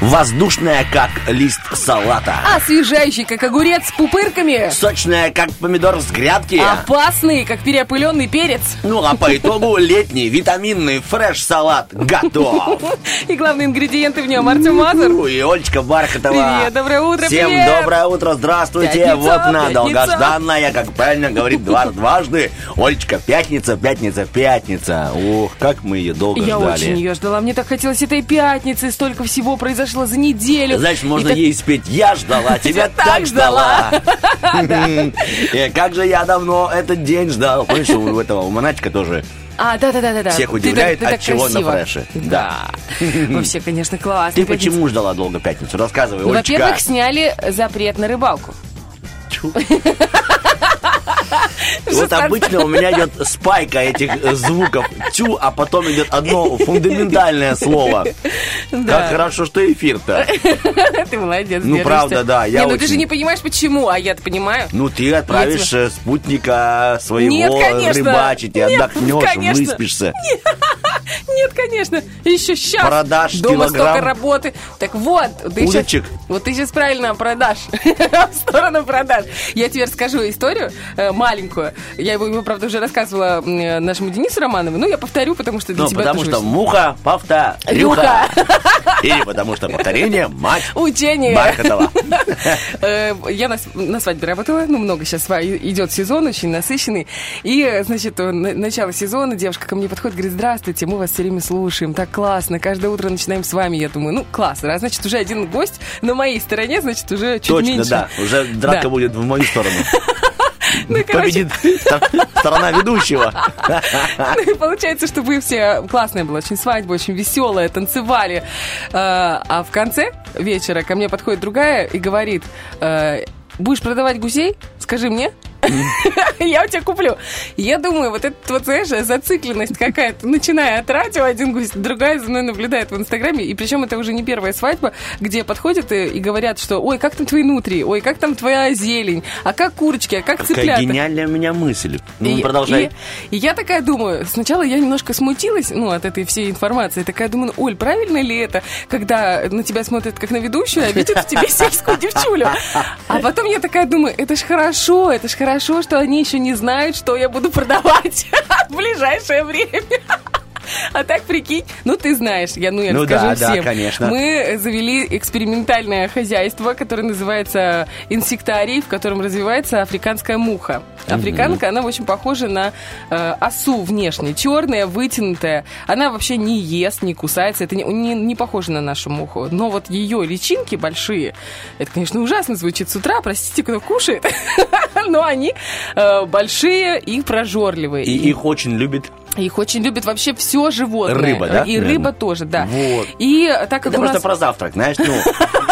Воздушная, как лист салата. Освежающий, как огурец с пупырками. Сочная, как помидор с грядки. Опасный, как переопыленный перец. Ну а по итогу летний витаминный фреш-салат готов. И главные ингредиенты в нем Артем Мазур. Ну и Олечка Бархатова. Привет, доброе утро, Всем привет. доброе утро, здравствуйте. Пятница, вот она, пятница. долгожданная, как правильно говорит два, дважды. Олечка, пятница, пятница, пятница. Ух, как мы ее долго Я ждали. очень ее ждала. Мне так хотелось этой пятницы. Столько всего произошло за неделю. Значит, можно ей спеть «Я ждала, тебя так ждала». Как же я давно этот день ждал. Помнишь, у этого, у Монатика тоже А, да, да, да, да. Всех удивляет, ты от чего на красиво. фреше. Да. Вообще, конечно, классно. Ты Пятница. почему ждала долго пятницу? Рассказывай, Ну, во-первых, сняли запрет на рыбалку. Чу. Вот обычно у меня идет спайка этих э, звуков тю, а потом идет одно фундаментальное слово. Как хорошо, что эфир-то. Ты молодец, Ну, правда, да, я ну ты же не понимаешь, почему, а я-то понимаю. Ну, ты отправишь э, спутника своего рыбачить и отдохнешь, выспишься. Нет, конечно. Еще сейчас. Продашь Дома килограмм столько работы. Так вот, ты удочек. вот ты сейчас правильно продашь. В сторону продаж. Я тебе расскажу историю э, маленькую. Я его, его, правда, уже рассказывала нашему Денису Романову. Ну, я повторю, потому что для Ну, тебя потому что муха повторюха. Рюха. Или потому что повторение мать Учение. Бархатова. Э, Я на, свадьбе работала, ну, много сейчас идет сезон, очень насыщенный. И, значит, э, на- начало сезона, девушка ко мне подходит, говорит, здравствуйте, мы вас все время слушаем, так классно, каждое утро начинаем с вами. Я думаю, ну, классно, раз, значит, уже один гость на моей стороне, значит, уже чуть Точно, меньше. да. Уже драка Да. будет в мою сторону. Ну, короче, Победит стор- сторона ведущего. Ну, и получается, что вы все классная была, очень свадьба, очень веселая, танцевали. Э, А в конце вечера ко мне подходит другая и говорит, э, будешь продавать гусей? Скажи мне. Я у тебя куплю. Я думаю, вот эта вот, знаешь, зацикленность какая-то, начиная от радио, один гусь, другая за мной наблюдает в Инстаграме, и причем это уже не первая свадьба, где подходят и, и говорят, что, ой, как там твои нутри, ой, как там твоя зелень, а как курочки, а как Какая цыплята. гениальная у меня мысль. Ну, И- продолжай. И, и я такая думаю, сначала я немножко смутилась, ну, от этой всей информации. Такая думаю, Оль, правильно ли это, когда на тебя смотрят как на ведущую, а видят в тебе сельскую девчулю? А потом я такая думаю, это ж хорошо, это ж хорошо, что они еще не знают, что я буду продавать в ближайшее время. А так, прикинь, ну ты знаешь, я, ну, я Ну расскажу да, да, всем. конечно. Мы завели экспериментальное хозяйство, которое называется инсектарий, в котором развивается африканская муха. Африканка, она очень похожа на э, осу внешне. Черная, вытянутая. Она вообще не ест, не кусается. Это не, не, не похоже на нашу муху. Но вот ее личинки большие, это, конечно, ужасно звучит с утра, простите, кто кушает, но они э, большие и прожорливые. И их очень любит. Их очень любят вообще все животное. Рыба, да, И наверное? рыба тоже, да. Вот. И так как Это у просто нас... про завтрак, знаешь, ну,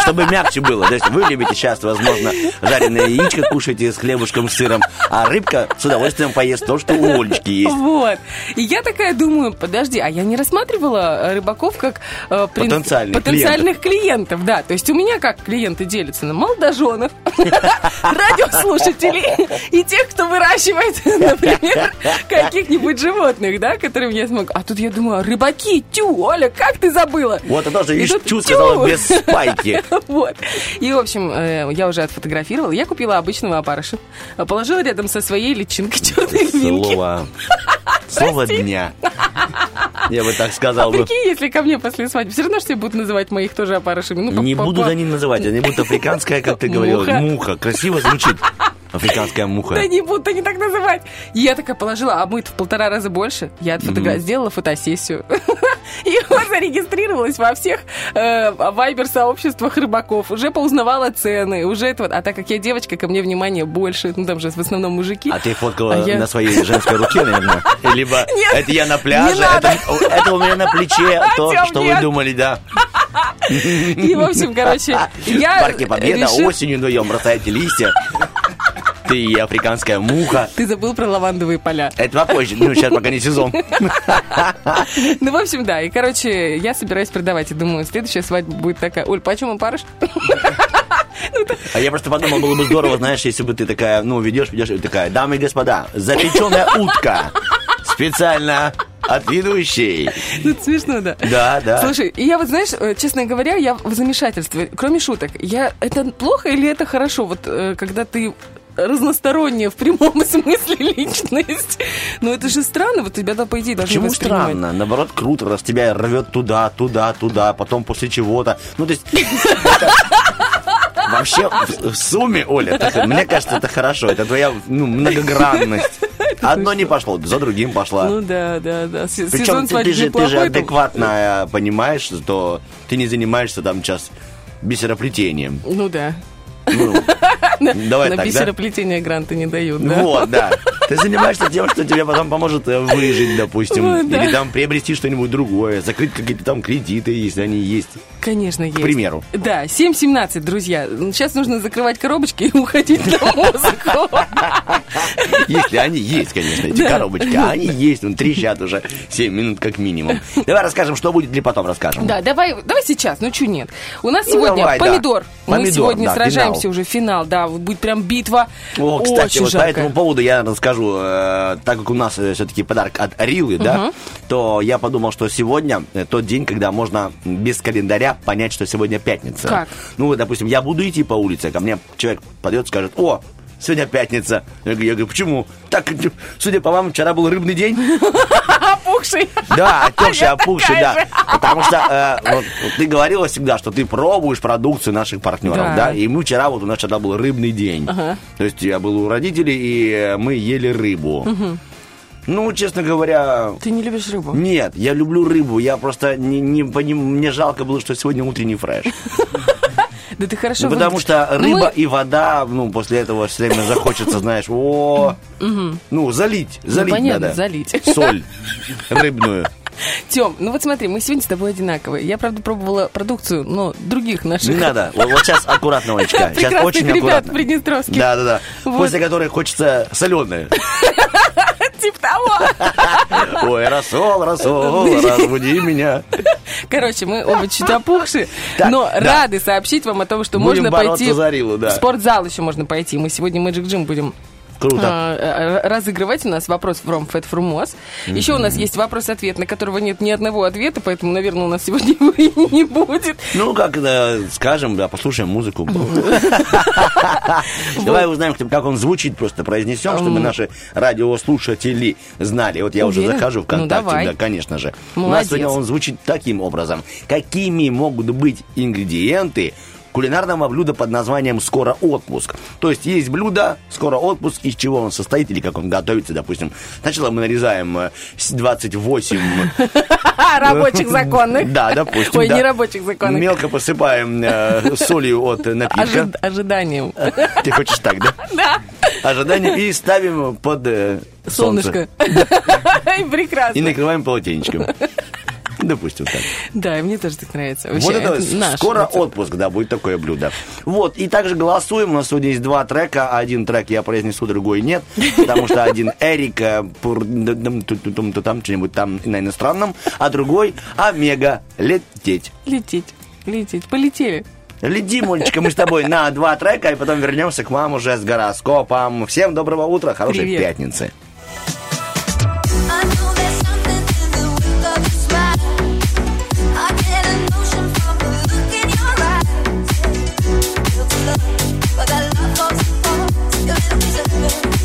чтобы мягче было. То есть вы любите сейчас, возможно, жареное яичко кушаете с хлебушком, с сыром, а рыбка с удовольствием поест то, что у Олечки есть. Вот. И я такая думаю, подожди, а я не рассматривала рыбаков как э, прин- Потенциальных потенциальных клиентов. Да, то есть у меня как клиенты делятся на молодоженов, радиослушателей и тех, кто выращивает, например, каких-нибудь животных, да, которым я смогу. А тут я думаю, рыбаки, тю, Оля, как ты забыла? Вот, а тоже, видишь, тю. сказала без спайки. Вот. И, в общем, э, я уже отфотографировала. Я купила обычного опарыша. а Положила рядом со своей личинкой черной минки. Слово. Слово дня. Я бы так А сказал бы. прикинь, если ко мне после свадьбы, все равно, что тебя будут называть моих тоже опарышами. Ну, Не по- они называть, они будут африканская, как ты говорила, муха. Красиво звучит. Африканская муха. Да не будут они так называть. И я такая положила, а мы в полтора раза больше. Я сделала фотосессию. И вот зарегистрировалась во всех э, вайбер-сообществах рыбаков. Уже поузнавала цены, уже это вот. А так как я девочка, ко мне внимание больше. Ну, там же в основном мужики. А ты фоткала А я- на своей женской руке, наверное? Либо Нет, это я на пляже, не это, это у меня на плече, то, Артём, что вы думали, да. И, в общем, короче, В я парке Победа осенью вдвоем бросаете листья. Ты и африканская муха. Ты забыл про лавандовые поля. Это попозже, ну, сейчас пока не сезон. Ну, в общем, да. И, короче, я собираюсь продавать. И думаю, следующая свадьба будет такая. Оль, почем он парыш? А я просто подумал, было бы здорово, знаешь, если бы ты такая, ну, ведешь, ведешь, и такая, дамы и господа, запеченная утка. Специально от ведущей. Ну, это смешно, да. Да, да. Слушай, и я вот, знаешь, э, честно говоря, я в замешательстве. Кроме шуток, я это плохо или это хорошо? Вот э, когда ты разносторонняя в прямом смысле личность. Ну это же странно, вот тебя, да, по идее, должны Почему странно? Наоборот, круто, раз тебя рвет туда, туда, туда, потом после чего-то. Ну, то есть... Вообще, в, в сумме, Оля, это- мне кажется, это хорошо. Это твоя ну, многогранность. Одно не пошло, за другим пошла. Ну да, да, да. С- Причем ты, ты же, ты же адекватно э, понимаешь, что ты не занимаешься там сейчас бисероплетением. Ну да. Ну, давай На так, да? бисероплетение гранты не дают, да? Вот, да. Ты занимаешься тем, что тебе потом поможет э, выжить, допустим. Вот, да. Или там приобрести что-нибудь другое, закрыть какие-то там кредиты, если они есть. Конечно, есть. К примеру. Да, 7.17, друзья. Сейчас нужно закрывать коробочки и уходить на музыку. Если они есть, конечно, эти Да. коробочки. А они есть, он трещат уже 7 минут как минимум. Давай расскажем, что будет, или потом расскажем. Да, давай, давай сейчас, ну что нет. У нас Ну, сегодня давай, да. помидор. Мы Помидор, сегодня да, сражаемся финал. уже финал, да, будет прям битва. О, кстати, Очень вот по жаркая. этому поводу я расскажу, э, так как у нас все-таки подарок от Рилы, да, то я подумал, что сегодня э, тот день, когда можно без календаря понять, что сегодня пятница. Как? Ну, допустим, я буду идти по улице, ко мне человек подойдет и скажет, о, сегодня пятница. Я говорю, я говорю, почему? Так, судя по вам, вчера был рыбный день. Опухший. Да, отекший, опухший, да. Потому что э, вот, вот ты говорила всегда, что ты пробуешь продукцию наших партнеров, Да. да. И мы вчера, вот у нас вчера был рыбный день. Ага. То есть я был у родителей, и мы ели рыбу. Ну, честно говоря, Ты не любишь рыбу? нет, я люблю рыбу. Я просто не, не поним- мне жалко было, что сегодня утренний фреш. Да ты хорошо Ну, потому что Ну, рыба мы- и вода, ну, после этого все время захочется, знаешь, о, ну, залить, залить понятно, надо. залить. Соль рыбную. Тем, ну вот смотри, мы сегодня с тобой одинаковые. Я, правда, пробовала продукцию, но других наших. Не надо. Вот, вот сейчас аккуратно, Олечка. Сейчас очень ребят аккуратно. приднестровских. Да, да, да. Вот. После которой хочется соленое. Типа того. Ой, рассол, рассол, разбуди меня. Короче, мы оба чуть опухшие, Так, но рады сообщить вам о том, что можно пойти в спортзал еще можно пойти. Мы сегодня Magic Gym будем Круто. а, разыгрывать. У нас вопрос from Fat. Еще у нас есть вопрос-ответ, на которого нет ни одного ответа, поэтому, наверное, у нас сегодня его и не будет. Ну, как э, скажем, да, послушаем музыку. Давай узнаем, как он звучит, просто произнесем, чтобы наши радиослушатели знали. Вот я уже захожу Ну, ВКонтакте, да, конечно же. У нас сегодня он звучит таким образом. Какими могут быть ингредиенты кулинарного блюда под названием «Скоро отпуск». То есть есть блюдо «Скоро отпуск», из чего он состоит или как он готовится, допустим. Сначала мы нарезаем э, с 28 Рабочих законных. Да, допустим. Ой, не рабочих законных. Мелко посыпаем э, солью от напитка. Ожи- Ожиданием. Ты хочешь так, да? Да. Ожидание. И ставим под э. Солнышко. И И прекрасно. накрываем полотенечком. Допустим так. Да, и мне тоже так нравится. Вообще, вот это, это наш скоро рецепт. отпуск, да, будет такое блюдо. Вот, и также голосуем. У нас сегодня есть два трека. Один трек я произнесу, другой нет. Потому что один Эрик э, там, что-нибудь там на иностранном, а другой Омега. Лететь. Лететь. Лететь. Полетели. Лети, Молечка, мы с тобой на два трека, и потом вернемся к вам уже с гороскопом. Всем доброго утра, хорошей Привет. пятницы. myself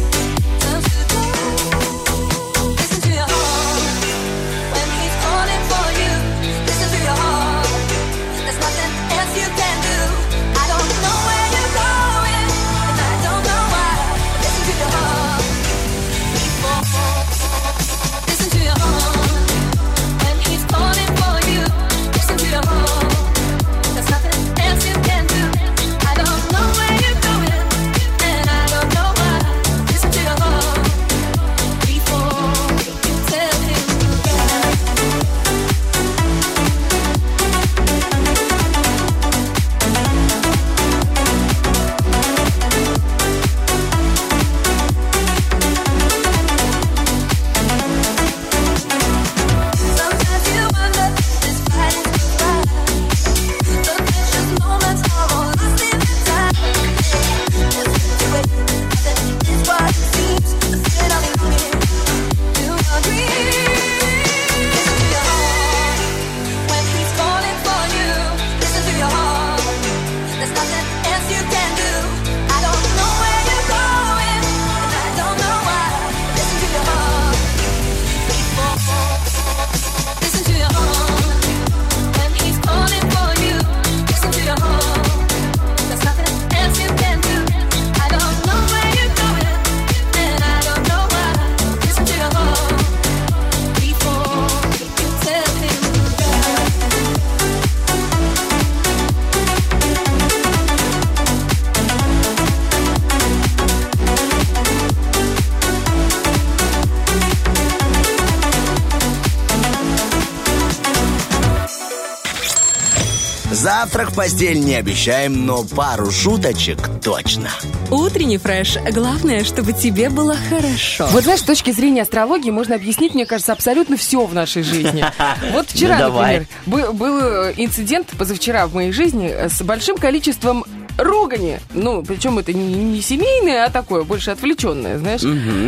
Завтрак в постель не обещаем, но пару шуточек точно. Утренний фреш. Главное, чтобы тебе было хорошо. Вот знаешь, с точки зрения астрологии можно объяснить, мне кажется, абсолютно все в нашей жизни. Вот вчера, Ну, например, был, был э, инцидент позавчера в моей жизни э, с большим количеством ругани. Ну, причем это не, не семейное, а такое, больше отвлеченное, знаешь.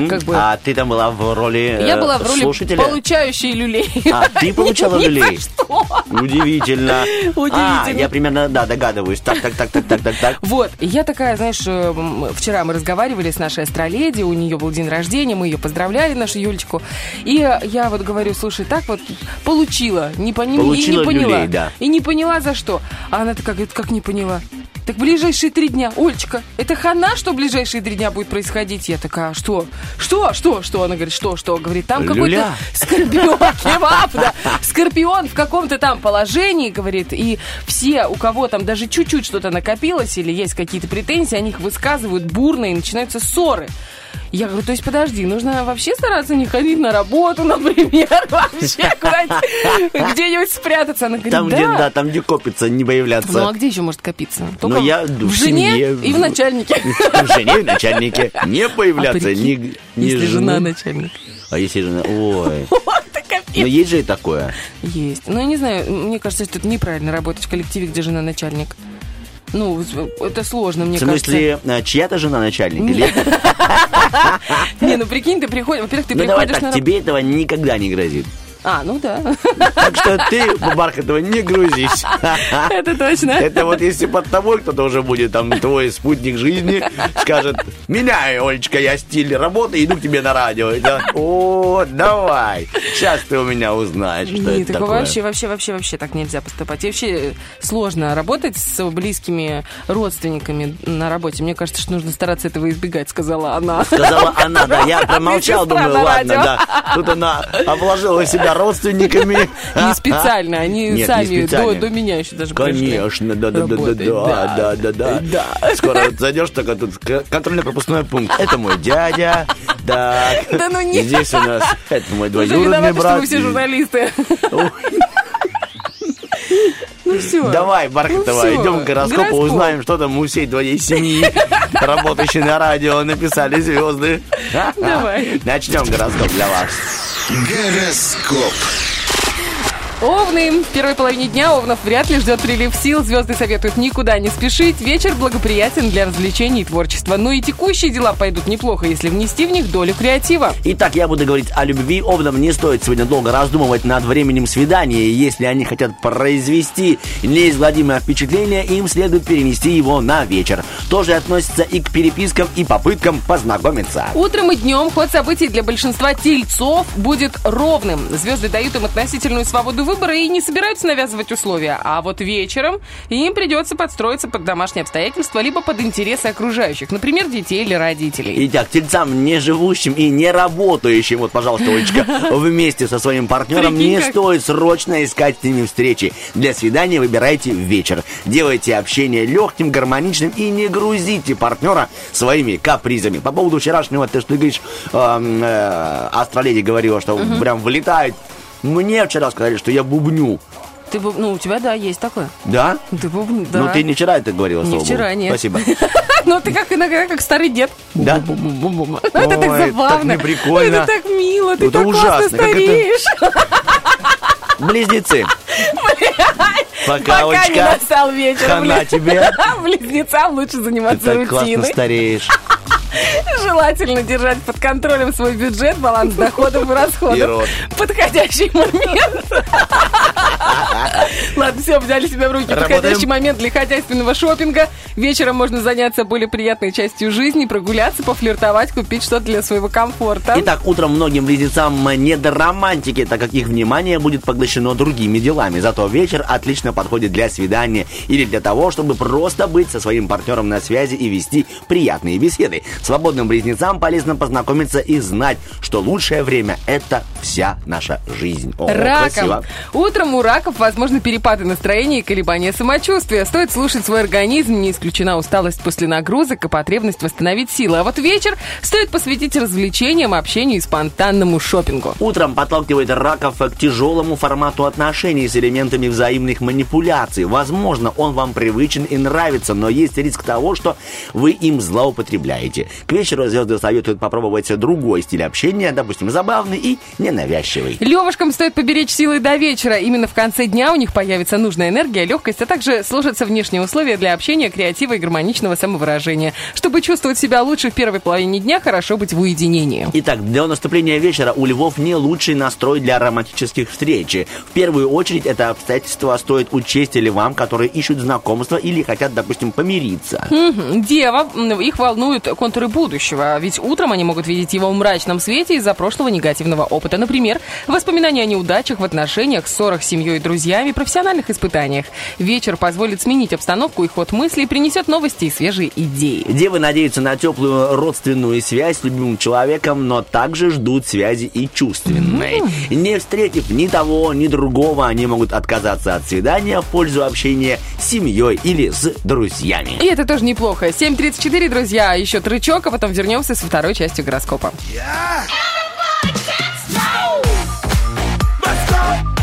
Как бы... А ты там была в роли Я э, была в роли слушателя? получающей люлей. А, ты получала Ни люлей? что. Удивительно. Удивительно. А, я примерно, да, догадываюсь. Так, так, так, так, так, так, так. Вот, я такая, знаешь, э, вчера мы разговаривали с нашей астроледи, у нее был день рождения, мы ее поздравляли, нашу Юлечку. И я вот говорю, слушай, так вот получила, не, пони- и не поняла. люлей, да. И не поняла за что. А она такая говорит, как не поняла? Так ближайшие три дня. Олечка, это хана, что ближайшие три дня будет происходить? Я такая, «А что? Что? Что? Что? Она говорит, что? Что? Говорит, там какой-то скорпион, кебаб, да. Скорпион в каком-то там положении, говорит, и все, у кого там даже чуть-чуть что-то накопилось или есть какие-то претензии, они их высказывают бурно и начинаются ссоры. Я говорю, то есть подожди, нужно вообще стараться не ходить на работу, например, вообще куда-нибудь где-нибудь спрятаться. Она говорит, Там, да. где, да, там, где копится, не появляться. Ну а где еще может копиться? Только я в, в жене семье, и в начальнике. В жене, в начальнике. Не А появляться, прикинь, ни, ни если жена начальник. А если жена... Ой. Но есть же и такое. Есть. Ну, я не знаю, мне кажется, что это неправильно работать в коллективе, где жена начальник. Ну, это сложно, мне В смысле, э, чья-то жена начальник? Или... кажется. Не, ну прикинь, ты приходишь, во-первых, ты Ну давай приходишь так, на тебе этого никогда не грозит. А, ну да, Так что ты, Бархатова, не грузись. это точно. Это вот если под тобой кто-то уже будет, там, твой спутник жизни, скажет, меняй, Олечка, я стиль работы, иду к тебе на радио. О, давай, сейчас ты у меня узнаешь, что Нет, это такое вообще, вообще, вообще, вообще так нельзя поступать. И вообще сложно работать с близкими родственниками на работе. Мне кажется, что нужно стараться этого избегать, сказала она. Сказала она, да, я промолчал, думаю, ладно, да. Тут она обложила себя родственниками. Не специально, они сами до, меня еще даже. Конечно, да, да, да, да, Работать, да, да, да, да. Скоро зайдешь, только тут контрольно-пропускной пункт. Это мой дядя. Так. Да ну нет. Здесь у нас это мой двоюродный брат. вы все журналисты. Ну все. Давай, Бархатова, Ну идем к гороскопу, гороскоп. узнаем, что там у всей твоей семьи, работающей на радио, написали звезды. Давай. Начнем гороскоп для вас. Гороскоп. Овны. В первой половине дня Овнов вряд ли ждет прилив сил. Звезды советуют никуда не спешить. Вечер благоприятен для развлечений и творчества. Но и текущие дела пойдут неплохо, если внести в них долю креатива. Итак, я буду говорить о любви. Овнам не стоит сегодня долго раздумывать над временем свидания. Если они хотят произвести неизгладимое впечатление, им следует перенести его на вечер. Тоже относится и к перепискам и попыткам познакомиться. Утром и днем ход событий для большинства тельцов будет ровным. Звезды дают им относительную свободу выбора и не собираются навязывать условия. А вот вечером им придется подстроиться под домашние обстоятельства, либо под интересы окружающих, например, детей или родителей. Итак, тельцам, не живущим и не работающим, вот, пожалуйста, Олечка, вместе со своим партнером, Прикинь, не как. стоит срочно искать с ними встречи. Для свидания выбирайте вечер. Делайте общение легким, гармоничным и не грузите партнера своими капризами. По поводу вчерашнего, ты что ты говоришь, эм, э, астроледи говорила, что прям вылетает. Мне вчера сказали, что я бубню. Ты, бу- ну, у тебя, да, есть такое. Да? Ты бубн- да. Ну, ты не вчера это говорила, Не слава богу. вчера, нет. Спасибо. Ну, ты как иногда, как старый дед. Да? Это так забавно. так неприкольно. Это так мило, ты Это так классно это- стареешь. Близнецы. Пока, Пока не настал вечер. Хана тебе. Близнецам лучше Ты заниматься так классно рутиной. стареешь. Желательно держать под контролем свой бюджет, баланс доходов и расходов. Подходящий момент. Ладно, все, взяли себя в руки. Работаем. Подходящий момент для хозяйственного шопинга. Вечером можно заняться более приятной частью жизни, прогуляться, пофлиртовать, купить что-то для своего комфорта. Итак, утром многим близнецам не до романтики, так как их внимание будет поглощено другими делами. Зато вечер отлично подходит для свидания или для того, чтобы просто быть со своим партнером на связи и вести приятные беседы. Свободным близнецам полезно познакомиться и знать, что лучшее время – это вся наша жизнь. О, Раком. красиво. Утром у раков возможны перепады настроения и колебания самочувствия. Стоит слушать свой организм, не исключена усталость после нагрузок и потребность восстановить силы. А вот вечер стоит посвятить развлечениям, общению и спонтанному шопингу. Утром подталкивает раков к тяжелому формату отношений с элементами взаимных манипуляций. Возможно, он вам привычен и нравится, но есть риск того, что вы им злоупотребляете. К вечеру звезды советуют попробовать другой стиль общения, допустим, забавный и ненавязчивый. Левушкам стоит поберечь силы до вечера. Именно в конце дня у них появится нужная энергия, легкость, а также сложатся внешние условия для общения, креатива и гармоничного самовыражения. Чтобы чувствовать себя лучше в первой половине дня, хорошо быть в уединении. Итак, для наступления вечера у львов не лучший настрой для романтических встреч. В первую очередь это обстоятельство стоит учесть львам, которые ищут знакомства или хотят, допустим, помириться. Мгм. Дева, их волнуют контуры будущего, ведь утром они могут видеть его в мрачном свете из-за прошлого негативного опыта. Например, воспоминания о неудачах в отношениях, ссорах с семьей и друзьями, профессиональных испытаниях. Вечер позволит сменить обстановку и ход мыслей, принесет новости и свежие идеи. Девы надеются на теплую родственную связь с любимым человеком, но также ждут связи и чувственной. Не встретив ни того, ни другого, они могут отказаться от свидания в пользу общения с семьей или с друзьями. И это тоже неплохо. 7.34, друзья, еще трючок, а потом вернемся со второй частью гороскопа. Let's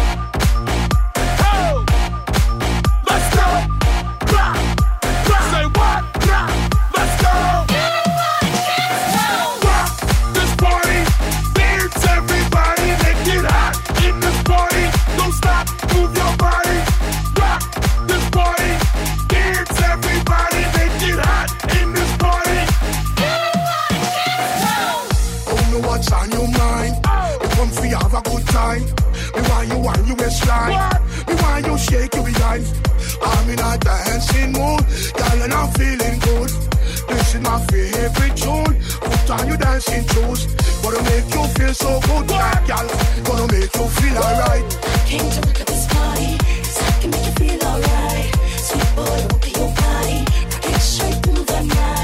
have a good time. Me want you on your waistline. Me want you shake your behind. I'm in a dancing mood, girl, and I'm feeling good. This is my favorite tune. Put on your dancing shoes. Gonna make you feel so good, girl. Gonna make you feel alright. Came to look at this party, 'cause I can make you feel alright. Sweet boy, look at your body, rock it straight through the night.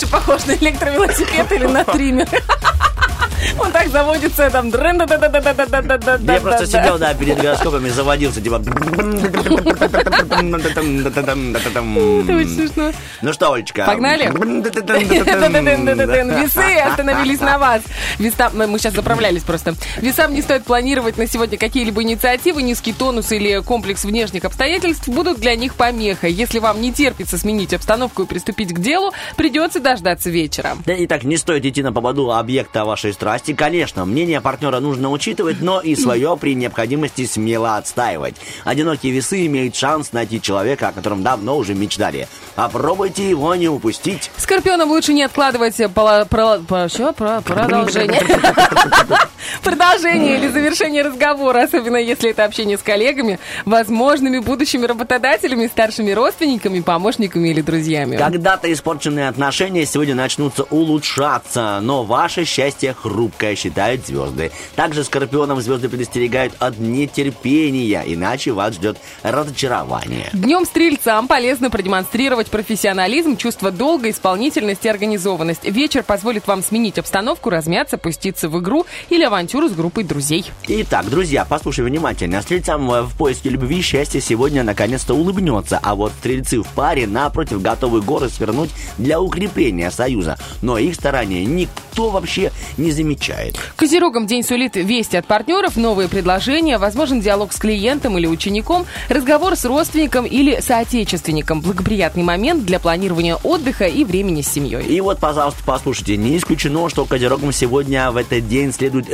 больше похож на электровелосипед или на триммер. Он так заводится, там... Я просто сидел, да, перед гороскопами заводился, типа... Ну что, Олечка? Погнали? Весы остановились на вас. Мы сейчас заправлялись просто. Весам не стоит планировать на сегодня какие-либо инициативы. Низкий тонус или комплекс внешних обстоятельств будут для них помехой. Если вам не терпится сменить обстановку и приступить к делу, придется дождаться вечера. Да и так не стоит идти на поводу объекта вашей страсти. Конечно, мнение партнера нужно учитывать, но и свое при необходимости смело отстаивать. Одинокие весы имеют шанс найти человека, о котором давно уже мечтали. Попробуйте его не упустить. Скорпионам лучше не откладывать пола- про- чё? Про- продолжение. Продолжение или завершение разговора, особенно если это общение с коллегами, возможными будущими работодателями, старшими родственниками, помощниками или друзьями. Когда-то испорченные отношения сегодня начнутся улучшаться, но ваше счастье хрупкое, считают звезды. Также скорпионам звезды предостерегают от нетерпения, иначе вас ждет разочарование. Днем стрельцам полезно продемонстрировать профессионализм, чувство долга, исполнительность и организованность. Вечер позволит вам сменить обстановку, размяться, пуститься в игру или авантюру с группой друзей. Итак, друзья, послушай внимательно. Стрельцам в поиске любви и счастья сегодня наконец-то улыбнется, а вот стрельцы в паре, напротив, готовы горы свернуть для укрепления союза. Но их старания никто вообще не замечает. Козерогам день сулит вести от партнеров, новые предложения, возможен диалог с клиентом или учеником, разговор с родственником или соотечественником. Благоприятный момент для планирования отдыха и времени с семьей. И вот, пожалуйста, послушайте, не исключено, что козерогам сегодня в этот день следует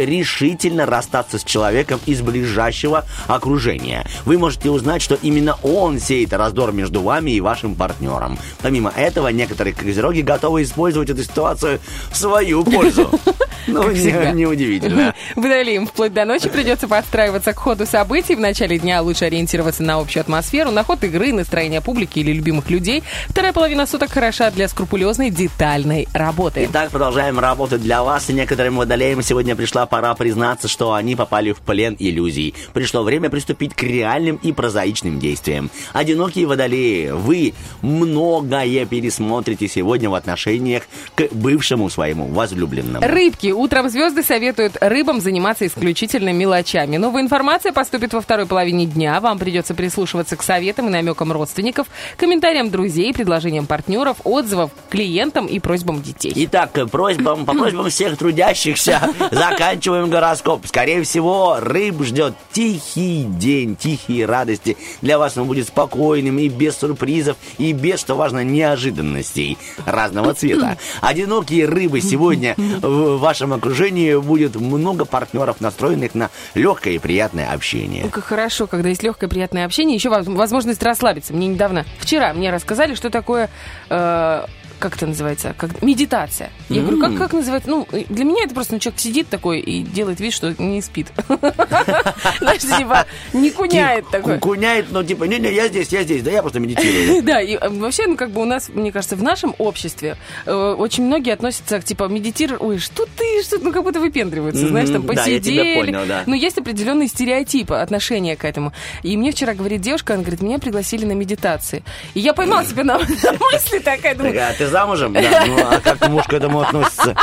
решительно расстаться с человеком из ближайшего окружения. Вы можете узнать, что именно он сеет раздор между вами и вашим партнером. Помимо этого, некоторые козероги готовы использовать эту ситуацию в свою пользу. Ну, не- неудивительно. Водолеям вплоть до ночи придется подстраиваться к ходу событий. В начале дня лучше ориентироваться на общую атмосферу, на ход игры, настроение публики или любимых людей. Вторая половина суток хороша для скрупулезной детальной работы. Итак, продолжаем работать для вас. И некоторым водолеям сегодня пришла пора признаться, что они попали в плен иллюзий. Пришло время приступить к реальным и прозаичным действиям. Одинокие водолеи, вы многое пересмотрите сегодня в отношениях к бывшему своему возлюбленному. Рыбки. Утром звезды советуют рыбам заниматься исключительно мелочами. Новая информация поступит во второй половине дня. Вам придется прислушиваться к советам и намекам родственников, комментариям друзей, предложениям партнеров, отзывам клиентам и просьбам детей. Итак, просьбам, по просьбам всех трудящихся заканчиваем гороскоп. Скорее всего, рыб ждет тихий день, тихие радости. Для вас он будет спокойным и без сюрпризов, и без, что важно, неожиданностей разного цвета. Одинокие рыбы сегодня в вашем окружении будет много партнеров, настроенных на легкое и приятное общение. Ну, как хорошо, когда есть легкое, приятное общение, еще воз- возможность расслабиться. Мне недавно, вчера мне рассказали, что такое, э, как это называется, как медитация. Я говорю, как, как называется? Ну, для меня это просто ну, человек сидит такой и делает вид, что не спит. Знаешь, типа, не куняет такой. Куняет, но типа, не-не, я здесь, я здесь, да я просто медитирую. Да, и э, вообще, ну, как бы у нас, мне кажется, в нашем обществе э, очень многие относятся к, типа, медитировать, ой, что ты, что ну, как будто выпендриваются, знаешь, там, Мгм, да, посидели. понял, да. Но есть определенные стереотипы отношения к этому. И мне вчера говорит девушка, она говорит, меня пригласили на медитации. И я поймала себя на, мысли такая, думаю, а ты замужем? Да. Ну, а как муж к этому относится?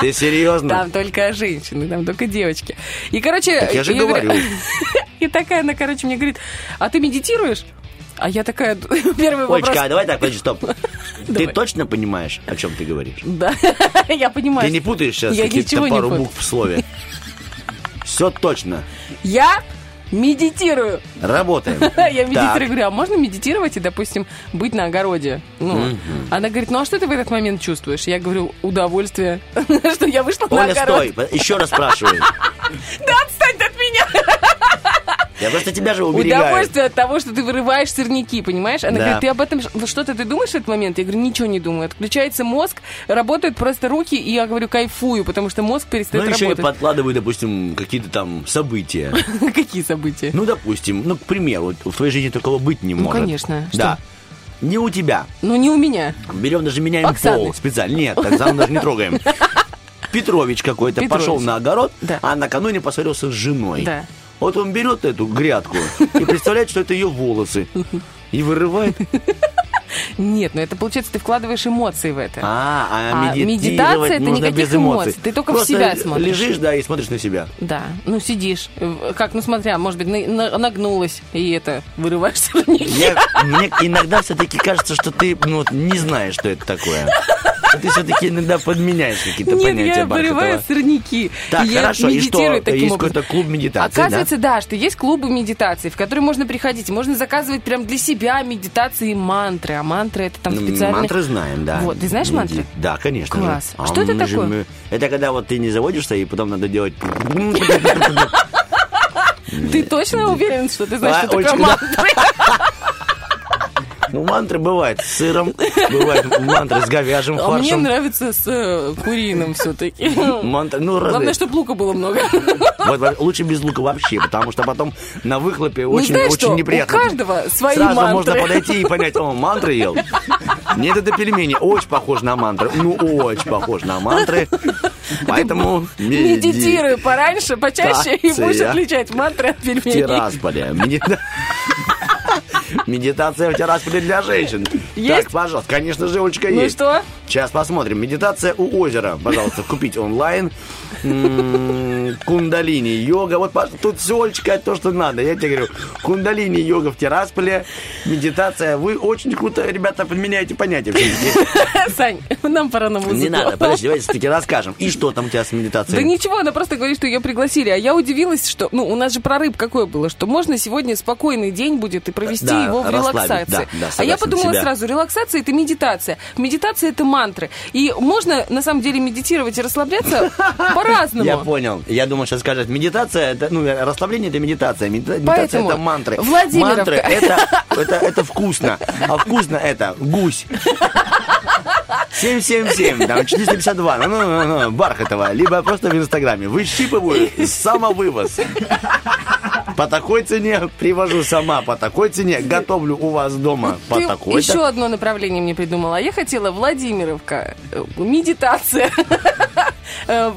Ты серьезно? там только женщины, там только девочки. И, короче... Так я же говорю- говорю. И такая она, короче, мне говорит, а ты медитируешь? А я такая, первый вопрос... Олечка, а давай так, подожди, стоп. Ты точно понимаешь, о чем ты говоришь? Да, я понимаю. Ты не путаешь сейчас какие-то пару букв в слове. Все точно. Я медитирую. Работаем. Я медитирую, говорю, а можно медитировать и, допустим, быть на огороде? Ну, она говорит, ну а что ты в этот момент чувствуешь? Я говорю, удовольствие, что я вышла на Оля, огород. стой, еще раз спрашиваю. Да отстань от меня! Я просто тебя же уберегаю. Удовольствие от того, что ты вырываешь сорняки, понимаешь? Она Да. говорит, ты об этом что-то ты думаешь в этот момент? Я говорю, ничего не думаю. Отключается мозг, работают просто руки, и я говорю, кайфую, потому что мозг Ну, перестает еще и работать. подкладываю, допустим, какие-то там события. Какие события? Ну, допустим, ну, к примеру, в твоей жизни такого быть не Ну, может. конечно. Что? Да. Не у тебя. Ну, не у меня. Берем даже меняем Оксаны. пол специально. Нет, так сам даже не трогаем. Петрович какой-то пошел на огород, Да. а накануне поссорился с женой. Да. Вот он берет эту грядку и представляет, что это ее волосы. И вырывает. Нет, но это получается, ты вкладываешь эмоции в это. А, а, А медитация это никаких эмоций. эмоций. Ты только в Просто себя смотришь. лежишь, да, и смотришь на себя. Да, ну сидишь, как, ну смотря, может быть, на- на- нагнулась, и это, вырываешь сорняки. Я, мне иногда все-таки кажется, что ты ну, не знаешь, что это такое. Ты все-таки иногда подменяешь какие-то Нет, понятия я вырываю сорняки. Так, я хорошо, и что? Есть какой-то клуб медитации, Оказывается, да? что есть клубы медитации, в которые можно приходить, можно заказывать прям для себя медитации и мантры, а мантры это там Ну, специальные... Мантры знаем, да. Вот, ты знаешь мантры? Да, конечно. Класс. же. Что это мы же- такое? мы- Это когда вот ты не заводишься, и потом надо делать... Ты точно уверен, что ты знаешь, А, что такое мантры? Ну, мантры бывают с сыром, бывают мантры с говяжьим А мне фаршем. нравится с э, куриным все-таки. Мантры, ну, Главное, разные. чтобы лука было много. Вот, лучше без лука вообще, потому что потом на выхлопе Ну, очень, знаешь очень что, неприятно. у каждого свои Сразу мантры. можно подойти и понять, о, мантры ел. Нет, это пельмени. Очень похож на мантры. Ну, очень похож на мантры. Поэтому меди- Медитируй пораньше, почаще, и будешь отличать мантры от пельменей. Тирасполе. Медита- Медитация в Тирасполе для женщин. Есть? Так, пожалуйста, конечно же, Олечка, Ну есть. что? Сейчас посмотрим. Медитация у озера. Пожалуйста, купить онлайн. Кундалини йога. Вот тут все, Олечка, то, что надо. Я тебе говорю, кундалини йога в Тирасполе. Медитация. Вы очень круто, ребята, подменяете понятия. Сань, нам пора на музыку. Не надо, подожди, давайте все-таки расскажем. И что там у тебя с Да медитацией? ничего, она просто говорит, что ее пригласили. А я удивилась, что... Ну, у нас же прорыв какой было, что можно сегодня спокойный день будет и провести Да, его в релаксации. да, да, а я подумала сразу, релаксация это медитация. Медитация это мантры. И можно, на самом деле, медитировать и расслабляться по-разному. Я понял. Я думал, сейчас скажет, медитация, это, ну, расслабление это медитация. Медита- Медитация это мантры. Владимировка. Мантры это, это, это вкусно. А вкусно это гусь. 777, там 452, ну, ну, ну, ну, Бархатова, либо просто в Инстаграме. Выщипываю самовывоз. По такой цене привожу сама, по такой цене готовлю у вас дома. По Ты такой еще одно направление мне придумала. А Я хотела Владимировка, медитация,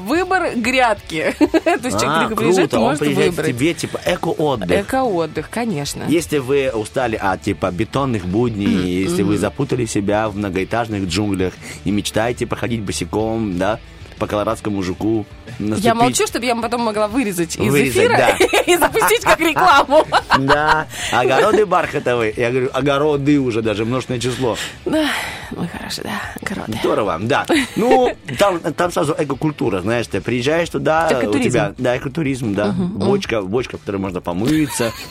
выбор грядки. То есть А, человек приезжает, круто, и он приезжает к тебе, типа, эко-отдых. Эко-отдых, конечно. Если вы устали от типа бетонных будней, если вы запутали себя в многоэтажных джунглях и мечтаете походить босиком, да, по колорадскому жуку, Я наступить- молчу, чтобы я потом могла вырезать из Вырезать, эфира да. и запустить как рекламу. Да, огороды бархатовые. Я говорю, огороды уже даже, множественное число. Да, ну хорошо, да, огороды. Здорово, да. Ну, там, там сразу экокультура, знаешь, ты приезжаешь туда, у тебя, да, экотуризм, да, бочка, бочка, в которой можно помыться.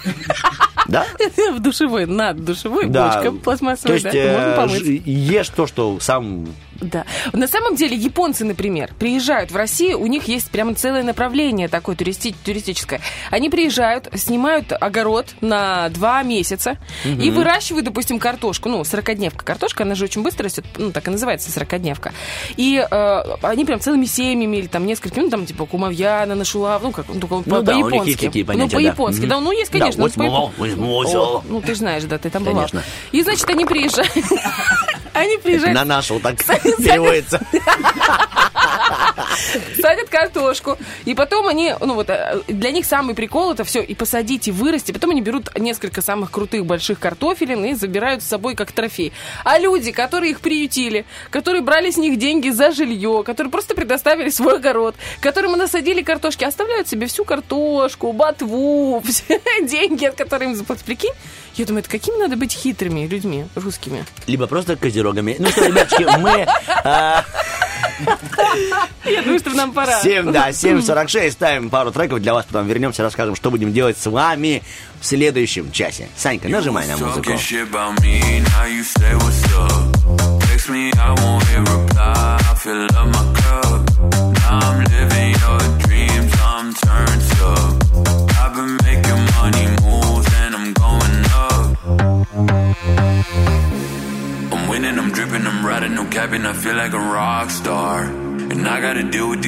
Да? В душевой, над душевой бочка пластмассовая, да, э, можно помыть. ж- ешь то, что сам Да. На самом деле японцы, например, приезжают в Россию, у них есть прямо целое направление такое туристи- туристическое. Они приезжают, снимают огород на два месяца и выращивают, допустим, картошку. Ну, сорокодневка картошка, она же очень быстро растет, ну, так и называется сорокодневка. И э, они прям целыми семьями или там несколькими, ну, там, типа, кумовьяна, нашулав, ну, как, ну, только Ну да, по-японски. есть такие ну, понятия, да. по-японски, да. Мгм. Ну, есть, Да, конечно. вот ну, по-япон- смоло, вот смоло. О, Ну, ты же знаешь, да, ты там. Конечно. И, значит, они приезжают... Они приезжают на нашу вот так переводится. садят картошку, и потом они, ну вот, э, для них самый прикол это все и посадить, и вырасти. Потом они берут несколько самых крутых больших картофелин и забирают с собой как трофей. А люди, которые их приютили, которые брали с них деньги за жилье, которые просто предоставили свой огород, которым насадили картошки, оставляют себе всю картошку, ботву, все деньги, от которых им заплатят. Прикинь? Я думаю, это какими надо быть хитрыми людьми, русскими? Либо просто козерогами. Ну что, ребяточки, мы а, Я думаю, что нам пора. 7, да, 7.46 ставим пару треков для вас, потом вернемся, расскажем, что будем делать с вами в следующем часе. Санька, нажимай на музыку.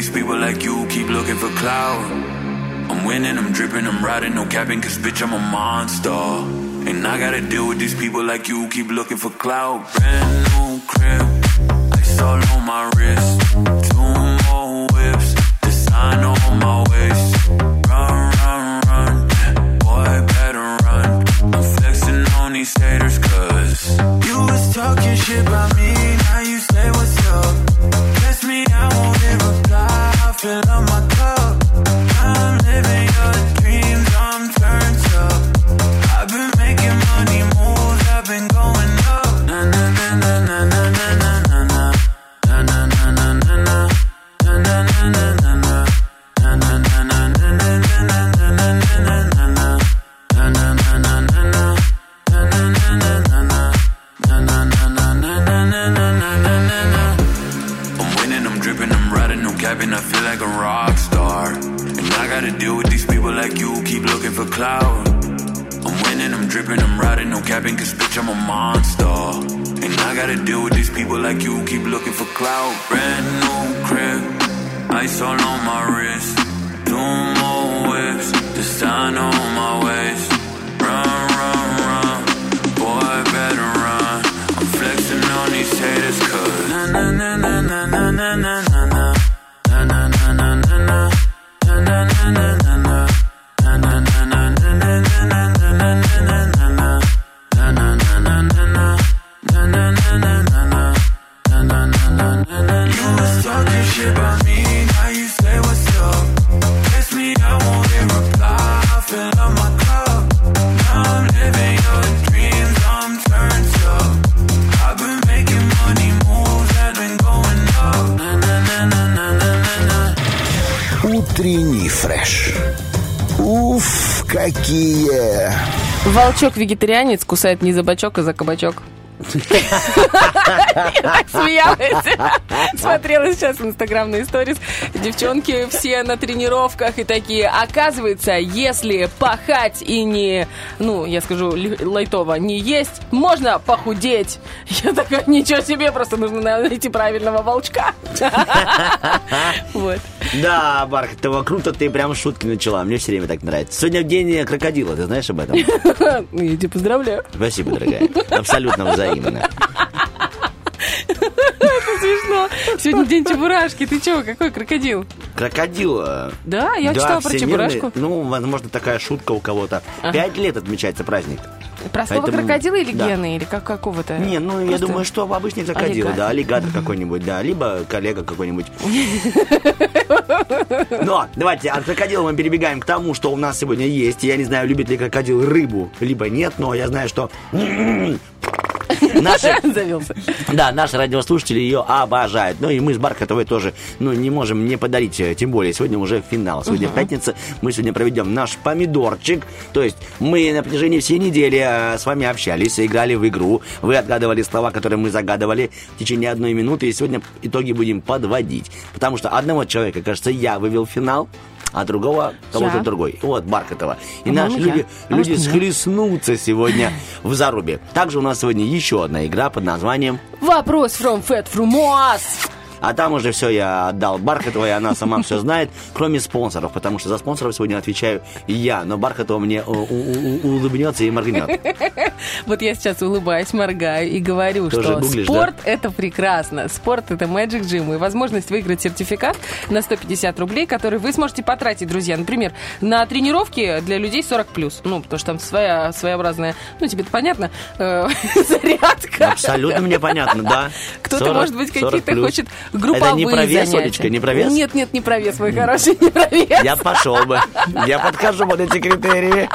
These people like you, keep looking for clout. I'm winning, I'm dripping, I'm riding, no capping, cause bitch, I'm a monster. And I gotta deal with these people like you keep looking for clout. Brand new crib, ice all on my wrist. Волчок-вегетарианец кусает не за бочок, а за кабачок. Я смеялась. Смотрела сейчас инстаграмные сторис. Девчонки все на тренировках и такие. Оказывается, если пахать и не, ну, я скажу лайтово, не есть, можно похудеть. Я такая, ничего себе, просто нужно найти правильного волчка. Вот. Да, Бархатова, круто, ты прям шутки начала. Мне все время так нравится. Сегодня день крокодила, ты знаешь об этом? Я тебя поздравляю. Спасибо, дорогая. Абсолютно взаимно. Это смешно. Сегодня день чебурашки. Ты чего, какой крокодил? Крокодил. э, Да, я да, читала про всемирный. чебурашку. Ну, возможно, такая шутка у кого-то. Пять лет отмечается праздник. Простого Поэтому- крокодила или да. гены, или как какого-то? Не, ну я Просто думаю, что обычный крокодил, аллигатор. да, аллигатор какой-нибудь, да, либо коллега какой-нибудь. Но давайте от крокодила мы перебегаем к тому, что у нас сегодня есть. Я не знаю, любит ли крокодил рыбу, либо нет, но я знаю, что наши Завелся. да, наши радиослушатели ее обожают. Ну и мы с Бархатовой тоже, ну, не можем не подарить, э, тем более, сегодня уже финал. Сегодня пятница, мы сегодня проведем наш помидорчик. То есть мы на протяжении всей недели э, с вами общались, играли в игру. Вы отгадывали слова, которые мы загадывали в течение одной минуты. И сегодня итоги будем подводить. Потому что одного человека, кажется, я вывел финал, а другого кого-то Я. другой. Вот, Бархатова. И По-моему, наши я. люди, А люди схлестнутся сегодня в зарубе. Также у нас сегодня еще одна игра под названием Вопрос from Fat Frumos. А там уже все я отдал Бархатовой, она сама все знает, кроме спонсоров, потому что за спонсоров сегодня отвечаю я, но Бархатова мне у- улыбнется и моргнет. Вот я сейчас улыбаюсь, моргаю и говорю, что спорт это прекрасно. Спорт это Magic Gym. И возможность выиграть сертификат на 150 рублей, который вы сможете потратить, друзья. Например, на тренировки для людей 40 Ну, потому что там своя, своеобразная, ну, тебе это понятно, э, зарядка. Абсолютно мне понятно, да. Кто-то, 40, может быть, 40 какие-то плюс. хочет групповые Это не про вес, занятия. Олечка, не про вес? Нет, нет, не про вес, мой хороший, не про вес. Я пошел бы. Я подхожу под эти критерии.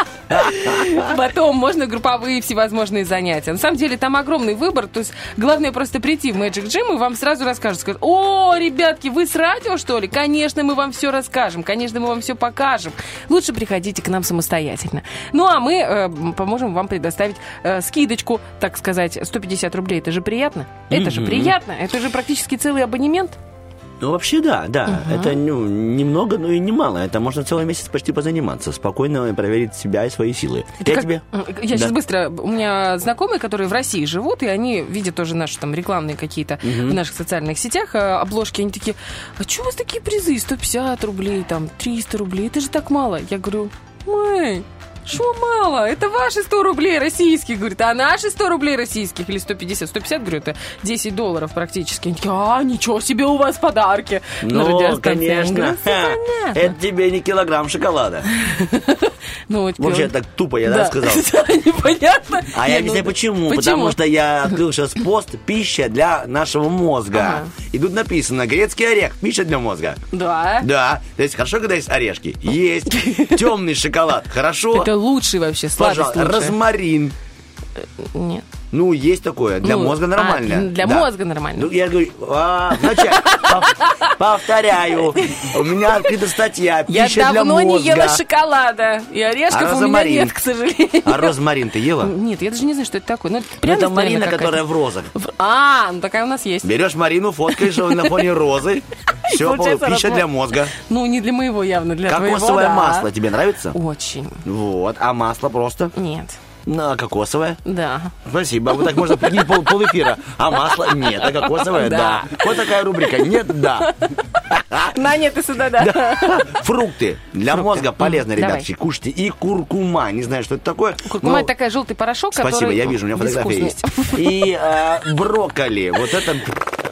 Потом можно групповые всевозможные занятия. На самом деле там огромный выбор. То есть главное просто прийти в Magic Gym и вам сразу расскажут. Скажут, о, ребятки, вы с радио, что ли? Конечно, мы вам все расскажем. Конечно, мы вам все покажем. Лучше приходите к нам самостоятельно. Ну, а мы э, поможем вам предоставить э, скидочку, так сказать, 150 рублей. Это же приятно. Это же приятно. Это же практически целый абонемент. Ну, вообще, да, да. Это ну, немного, но и немало. Это можно целый месяц почти позаниматься. Спокойно проверить себя и свои силы. Это Я как- тебе... Я сейчас Да. быстро... У меня знакомые, которые в России живут, и они видят тоже наши там рекламные какие-то в наших социальных сетях э, обложки. Они такие, а что у вас такие призы? 150 рублей, там, 300 рублей. Это же так мало. Я говорю, мэй, что мало? Это ваши 100 рублей российских, говорит, а наши 100 рублей российских или 150? 150, говорю, это 10 долларов практически. Они такие, а, ничего себе у вас подарки. Ну, радиостанции». Я конечно. Это тебе не килограмм шоколада. Ну, вот Вообще, так тупо я, да, сказал? Непонятно. А я ну, объясняю почему. Потому что я открыл сейчас пост «Пища для нашего мозга». И тут написано «Грецкий орех. Пища для мозга». Да. Да. То есть хорошо, когда есть орешки? Есть. Темный шоколад. Хорошо. Это лучший вообще, сладость Пожалуйста. лучшая. Розмарин. Нет. Ну, есть такое. Для Ну, мозга а, нормально. для Да. мозга нормально. Ну, я говорю, а, вначале, пов- повторяю, у меня открыта статья Я «Пища для давно не ела мозга». шоколада. И орешков А у меня нет, к сожалению. А розмарин ты ела? Нет, я даже не знаю, что это такое. Ну, это Ну, марина, которая в розах. А, ну такая у нас есть. Берешь Марину, фоткаешь на фоне розы, Все, пища для мозга. Ну, не для моего явно, для твоего, Кокосовое масло тебе нравится? Очень. Вот, а масло просто? Нет. На кокосовое? Да. Спасибо. Вот так можно прикинуть пол, полэфира. А масло? Нет. А кокосовое? Да. Да. Вот такая рубрика. Нет? Да. На нет и сюда, да. Фрукты. Для мозга полезно, ребятки. Кушайте. И куркума. Не знаю, что это такое. Куркума но- это такой желтый порошок, который... Спасибо, я вижу, у меня фотография есть. И э, брокколи. Вот это,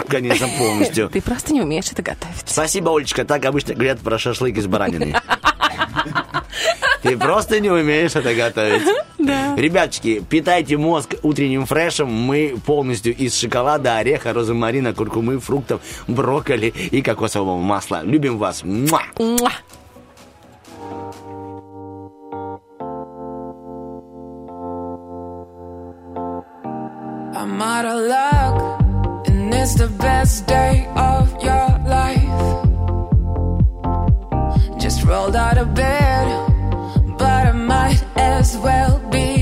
конечно, полностью. Ты просто не умеешь это готовить. Спасибо, Олечка. Так обычно говорят про шашлык из баранины. Ты просто не умеешь это готовить. Да. Ребяточки, питайте мозг утренним фрешем. Мы полностью из шоколада, ореха, розмарина, куркумы, фруктов, брокколи и кокосового масла. Любим вас. Муа! Муа. I'm out of luck, and it's the best day of your life. Just rolled out of bed, might as well be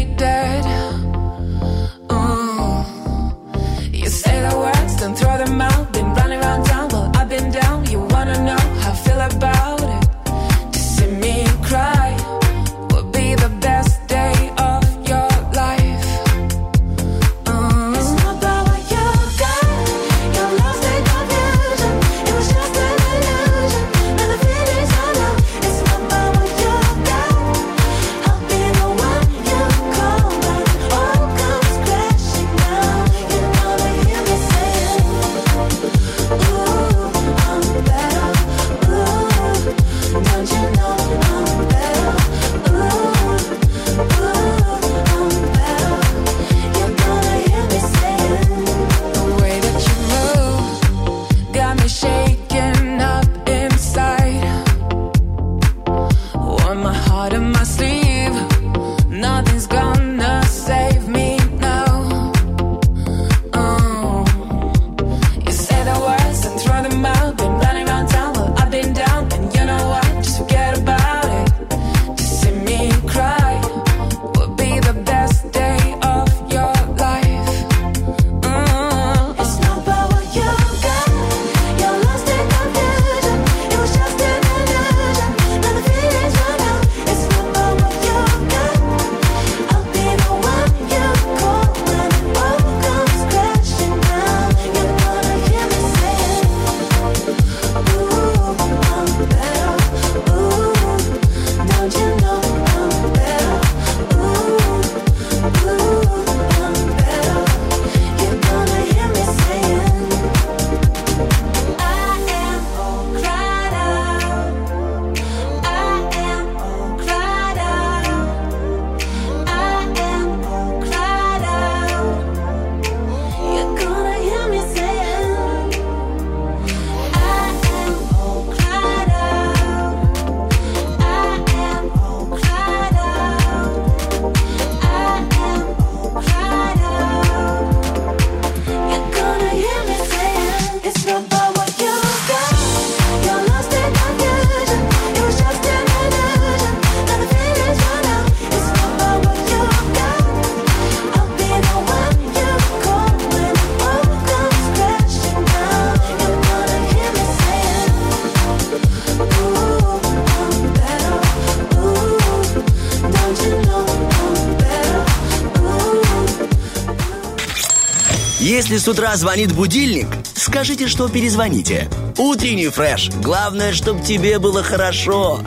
Если с утра звонит будильник, скажите, что перезвоните. Утренний фреш. Главное, чтобы тебе было хорошо.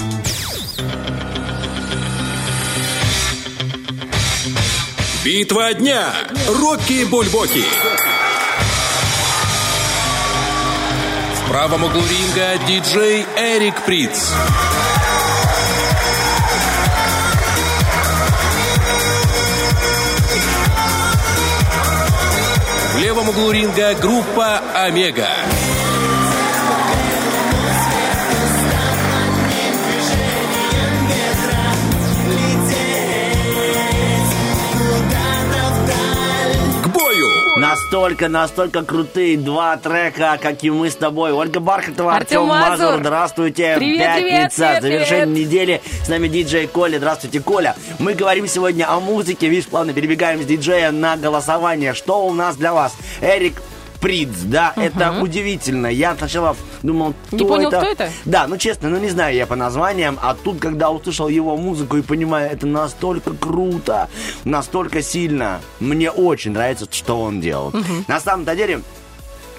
Битва дня. Рокки Бульбоки. В правом углу ринга диджей Эрик Приц. В левом углу ринга группа Омега. К бою! Настолько, настолько крутые два трека, как и мы с тобой. Ольга Бархатова, Артем Артем Мазур. Мазур. Здравствуйте. Привет, привет, Пятница. привет, Завершение привет. недели. С нами диджей Коля. Здравствуйте, Коля. Мы говорим сегодня о музыке. Видишь, плавно перебегаем с диджея на голосование. Что у нас для вас? Эрик Приц, да, это удивительно. Я сначала думал, кто Не понял, это? кто это? Да, ну честно, ну не знаю я по названиям, а тут, когда услышал его музыку и понимаю, это настолько круто, настолько сильно, мне очень нравится, что он делал. На самом-то деле,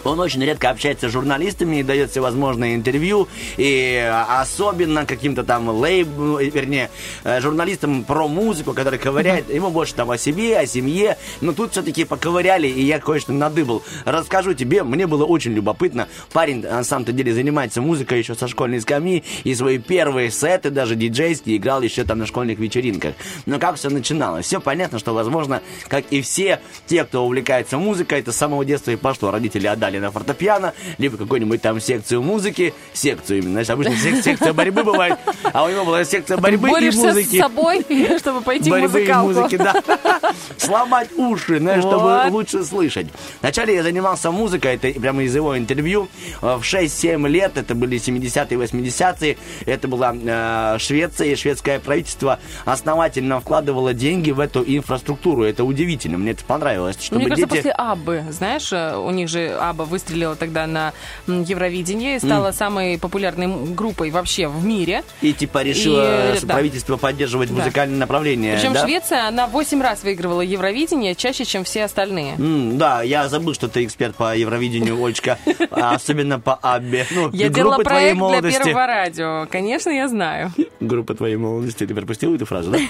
он очень редко общается с журналистами и дает всевозможные интервью, и особенно каким-то там лейб, ну, вернее, э, журналистам про музыку, который ковыряет, ему больше там о себе, о семье, но тут все-таки поковыряли, и я кое-что надыбал. Расскажу тебе, мне было очень любопытно. Парень, на самом-то деле, занимается музыкой еще со школьной скамьи, и свои первые сеты, даже диджейские, играл еще там на школьных вечеринках. Но как все начиналось? Все понятно, что, возможно, как и все те, кто увлекается музыкой, это с самого детства и пошло. Родители отдали на фортепиано, либо какую-нибудь там секцию музыки, секцию именно, знаешь, обычно сек- секция борьбы бывает, а у него была секция борьбы и музыки. с собой, чтобы пойти в Борьбы музыкалку. музыки, да. Сломать уши, знаешь, чтобы лучше слышать. Вначале я занимался музыкой, это прямо из его интервью. Э, В 6-7 лет, это были 70-е, 80-е, это была э, Швеция, и шведское правительство основательно вкладывало деньги в эту инфраструктуру. Это удивительно, мне это понравилось. Чтобы Мне кажется, дети... после Аббы, знаешь, э, у них же Абба выстрелила тогда на Евровидении и стала самой популярной группой вообще в мире. И типа решило И, с- да. правительство поддерживать Да. музыкальное направление. Причем да? Швеция, она 8 раз выигрывала Евровидение, чаще, чем все остальные. М, да, я забыл, что ты эксперт по Евровидению, Олечка, а особенно по Аббе. Ну, Я делала твоей проект для. Первого радио. Конечно, я знаю. Группа твоей молодости. Ты пропустил эту фразу, да?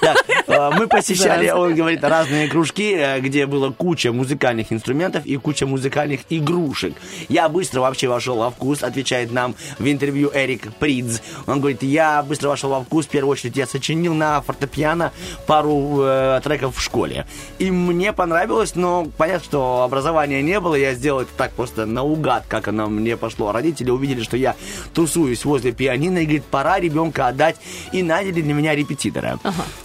Так, э, мы посещали, он говорит, разные кружки, э, где было куча музыкальных инструментов и куча музыкальных игрушек. Я быстро вообще вошел во вкус, отвечает нам в интервью Эрик Придз. Он говорит, я быстро вошел во вкус, в первую очередь я сочинил на фортепиано пару э, треков в школе. И мне понравилось, но понятно, что образования не было, я сделал это так просто наугад, как оно мне пошло. Родители увидели, что я тусуюсь возле пианино и говорит, пора ребенка отдать, и наняли для меня репетитора.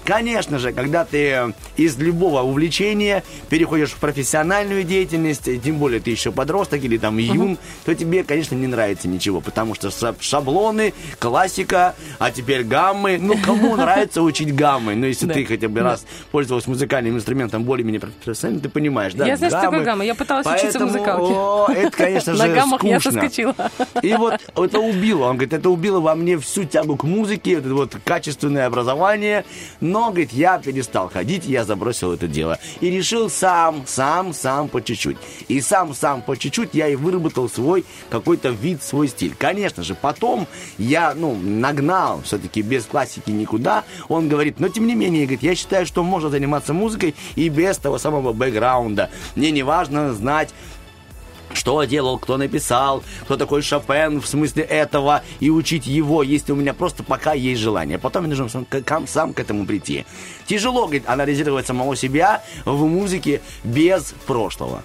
Конечно же, когда ты из любого увлечения переходишь в профессиональную деятельность, тем более ты еще подросток или там юн, то тебе, конечно, не нравится ничего, потому что ша- шаблоны, классика, а теперь гаммы. Ну, кому нравится учить гаммы? Ну, если ты хотя бы раз пользовалась музыкальным инструментом более-менее профессионально, ты понимаешь, да? Я знаю, что такое гамма. Я пыталась учиться музыкалке. это, конечно же, На гаммах я соскочила. И вот это убило. Он говорит, это убило во мне всю тягу к музыке, вот это вот качественное образование. Но, говорит, я перестал ходить, я забросил это дело. И решил сам, сам, сам по чуть-чуть. И сам, сам по чуть-чуть я и выработал свой какой-то вид, свой стиль. Конечно же, потом я, ну, нагнал все-таки без классики никуда. Он говорит, но тем не менее, говорит, я считаю, что можно заниматься музыкой и без того самого бэкграунда. Мне не важно знать что делал, кто написал, кто такой Шопен в смысле этого, и учить его, если у меня просто пока есть желание. Потом я нужно сам, к- сам к этому прийти. Тяжело, говорит, анализировать самого себя в музыке без прошлого.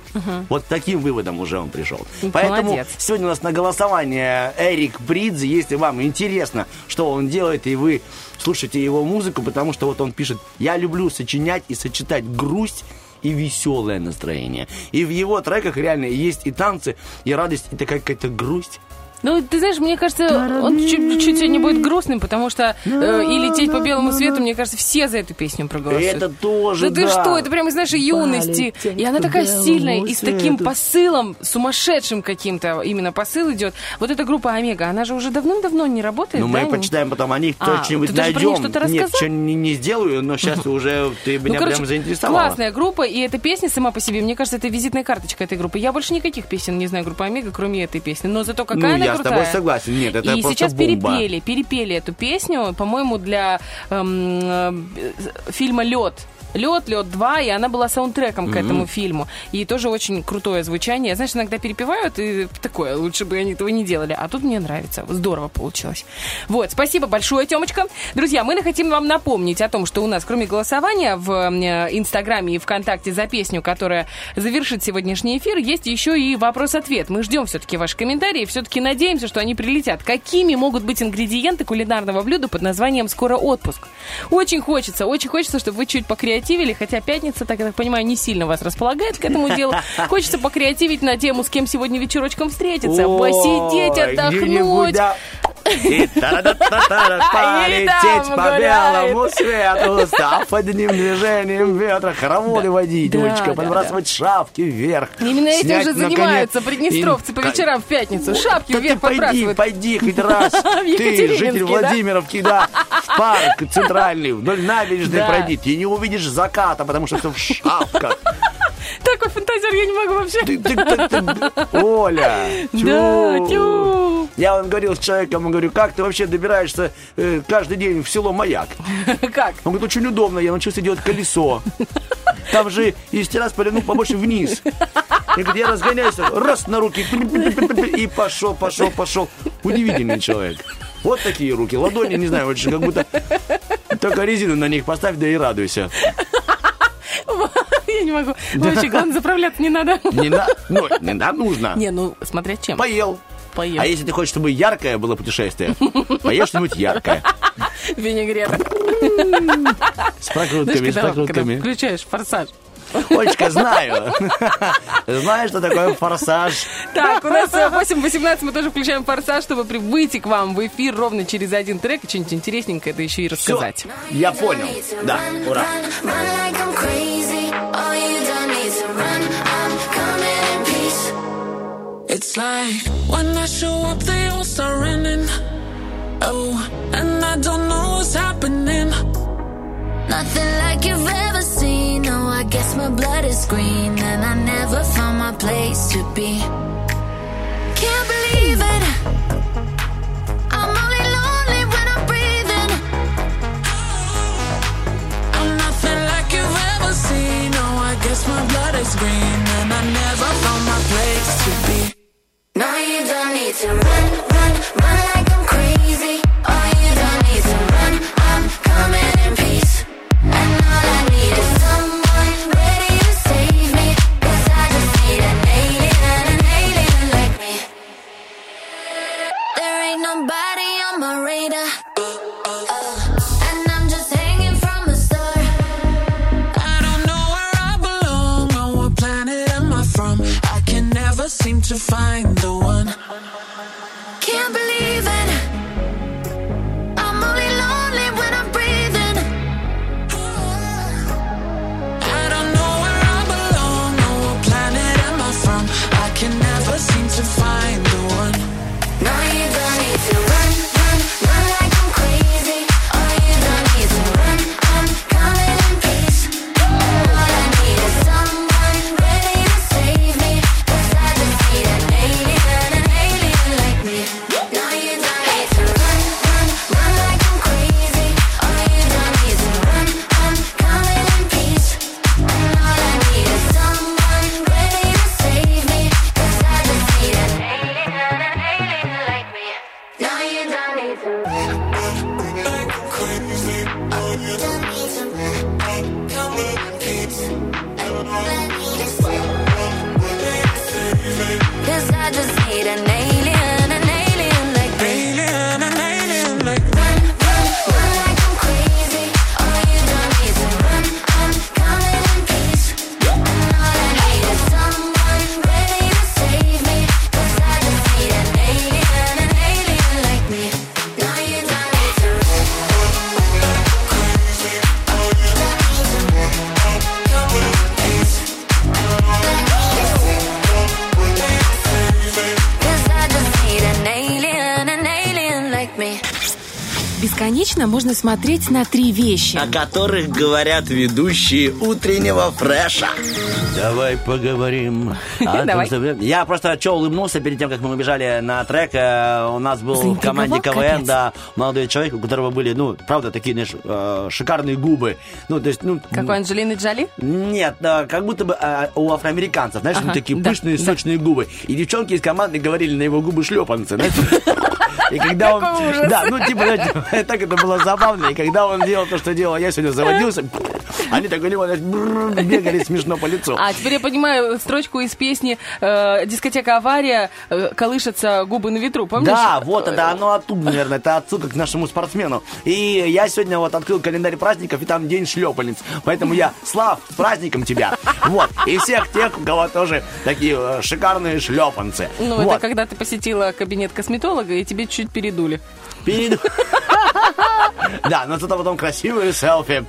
Вот таким выводом уже он пришел. Поэтому Молодец. сегодня у нас на голосование Эрик Бридзе, если вам интересно, что он делает, и вы слушаете его музыку, потому что вот он пишет, я люблю сочинять и сочетать грусть и веселое настроение. И в его треках реально есть и танцы, и радость, и такая какая-то грусть. Ну, ты знаешь, мне кажется, он чуть, чуть сегодня будет грустным, потому что э, и лететь по белому свету, мне кажется, все за эту песню проголосуют. Это тоже, Да ты да. что, это прямо из нашей юности. И она такая сильная, и с таким посылом, сумасшедшим каким-то именно посыл идет. Вот эта группа Омега, она же уже давным-давно не работает, Ну, да? мы почитаем потом о них, А, что-нибудь ты даже про них найдем. что-то Нет, рассказал? что не, не сделаю, но сейчас уже ты Ну, меня короче, прям заинтересовала. классная группа, и эта песня сама по себе, мне кажется, это визитная карточка этой группы. Я больше никаких песен не знаю группы Омега, кроме этой песни. Но зато какая Ну, она я с крутая. тобой согласен. Нет, это и просто сейчас бомба. перепели, перепели эту песню, по-моему, для эм, э, фильма Лед. Лед, Лед 2, и она была саундтреком к этому фильму. И тоже очень крутое звучание. Знаешь, иногда перепевают, и такое, лучше бы они этого не делали. А тут мне нравится. Здорово получилось. Вот, спасибо большое, Темочка. Друзья, мы хотим вам напомнить о том, что у нас, кроме голосования в э, Инстаграме и ВКонтакте за песню, которая завершит сегодняшний эфир, есть еще и вопрос-ответ. Мы ждем все-таки ваши комментарии, все-таки надеемся, что они прилетят. Какими могут быть ингредиенты кулинарного блюда под названием «Скоро отпуск»? Очень хочется, очень хочется, чтобы вы чуть покреативили, хотя пятница, так я так понимаю, не сильно вас располагает к этому делу. Хочется покреативить на тему, с кем сегодня вечерочком встретиться, посидеть, отдохнуть. И полететь по белому свету, став одним движением ветра, хороводы водить, да, подбрасывать шапки вверх. Именно этим же занимаются приднестровцы по вечерам в пятницу. Шапки вверх пойди, подбрасывают. пойди хоть раз. Ты, житель? Владимировки, да, в парк центральный, вдоль набережной пройди. Ты не увидишь заката, потому что все в шапках. Такой фантазер я не могу вообще. Ты- ты- ты- Оля, Да, тю. тю. Я он говорил с человеком, он говорю, как ты вообще добираешься э, каждый день в село Маяк? Как? Он говорит, очень удобно, я научился делать колесо. Там же из Тирасполя, ну, побольше вниз. Я говорю, я разгоняюсь, раз на руки, и пошел, пошел, пошел. Удивительный человек. Вот такие руки, ладони, не знаю, очень как будто только резину на них поставь, да и радуйся. Я не могу. Вообще, главное, заправляться не надо. Не на, ну, не на, нужно. Не, ну, смотря чем. Поел. Поел. А если ты хочешь, чтобы яркое было путешествие, поешь что-нибудь яркое. Винегрета. С прокрутками, с прокрутками. включаешь форсаж. Олечка, знаю. Знаешь, что такое форсаж? Так, у нас э, 8.18, мы тоже включаем форсаж, чтобы прибыть к вам в эфир ровно через один трек и что-нибудь интересненькое, да еще и рассказать. я понял. Да, ура. It's like when I show up, they all start running. Oh, and I don't know what's happening. Nothing like you've ever seen. No, I guess my blood is green, and I never found my place to be. Can't believe it. I'm only lonely when I'm breathing. I'm nothing like you've ever seen. No, I guess my blood is green, and I never found my place to be. No, you don't need to run, run, run like seem to find the one. Можно смотреть на три вещи. О которых говорят ведущие утреннего фреша. Давай поговорим. том, Давай. Я просто что улыбнулся перед тем, как мы убежали на трек. Э, У нас был в команде КВН, да, молодой человек, у которого были, ну, правда, такие, знаешь, э, шикарные губы. Ну, то есть, ну... Как у Анджелины Джоли? Нет, как будто бы а, у афроамериканцев, знаешь, Ага, такие да, пышные, да. сочные губы. И девчонки из команды говорили на его губы шлепанцы. И когда он... Да, ну, типа, так это было забавно. И когда он делал то, что делал, я сегодня заводился. Они так бррр, бегали смешно по лицу. А теперь я понимаю строчку из песни э, «Дискотека авария», э, «Колышутся губы на ветру», помнишь? Да, вот это оно оттуда, наверное, это отсылка к нашему спортсмену. И я сегодня вот открыл календарь праздников, и там день шлепальниц. Поэтому я, Слав, с праздником тебя. Вот. И всех тех, у кого тоже такие э, шикарные шлепанцы. Ну, вот. это когда ты посетила кабинет косметолога, и тебе чуть передули. Перед- Да, но зато потом красивые селфи.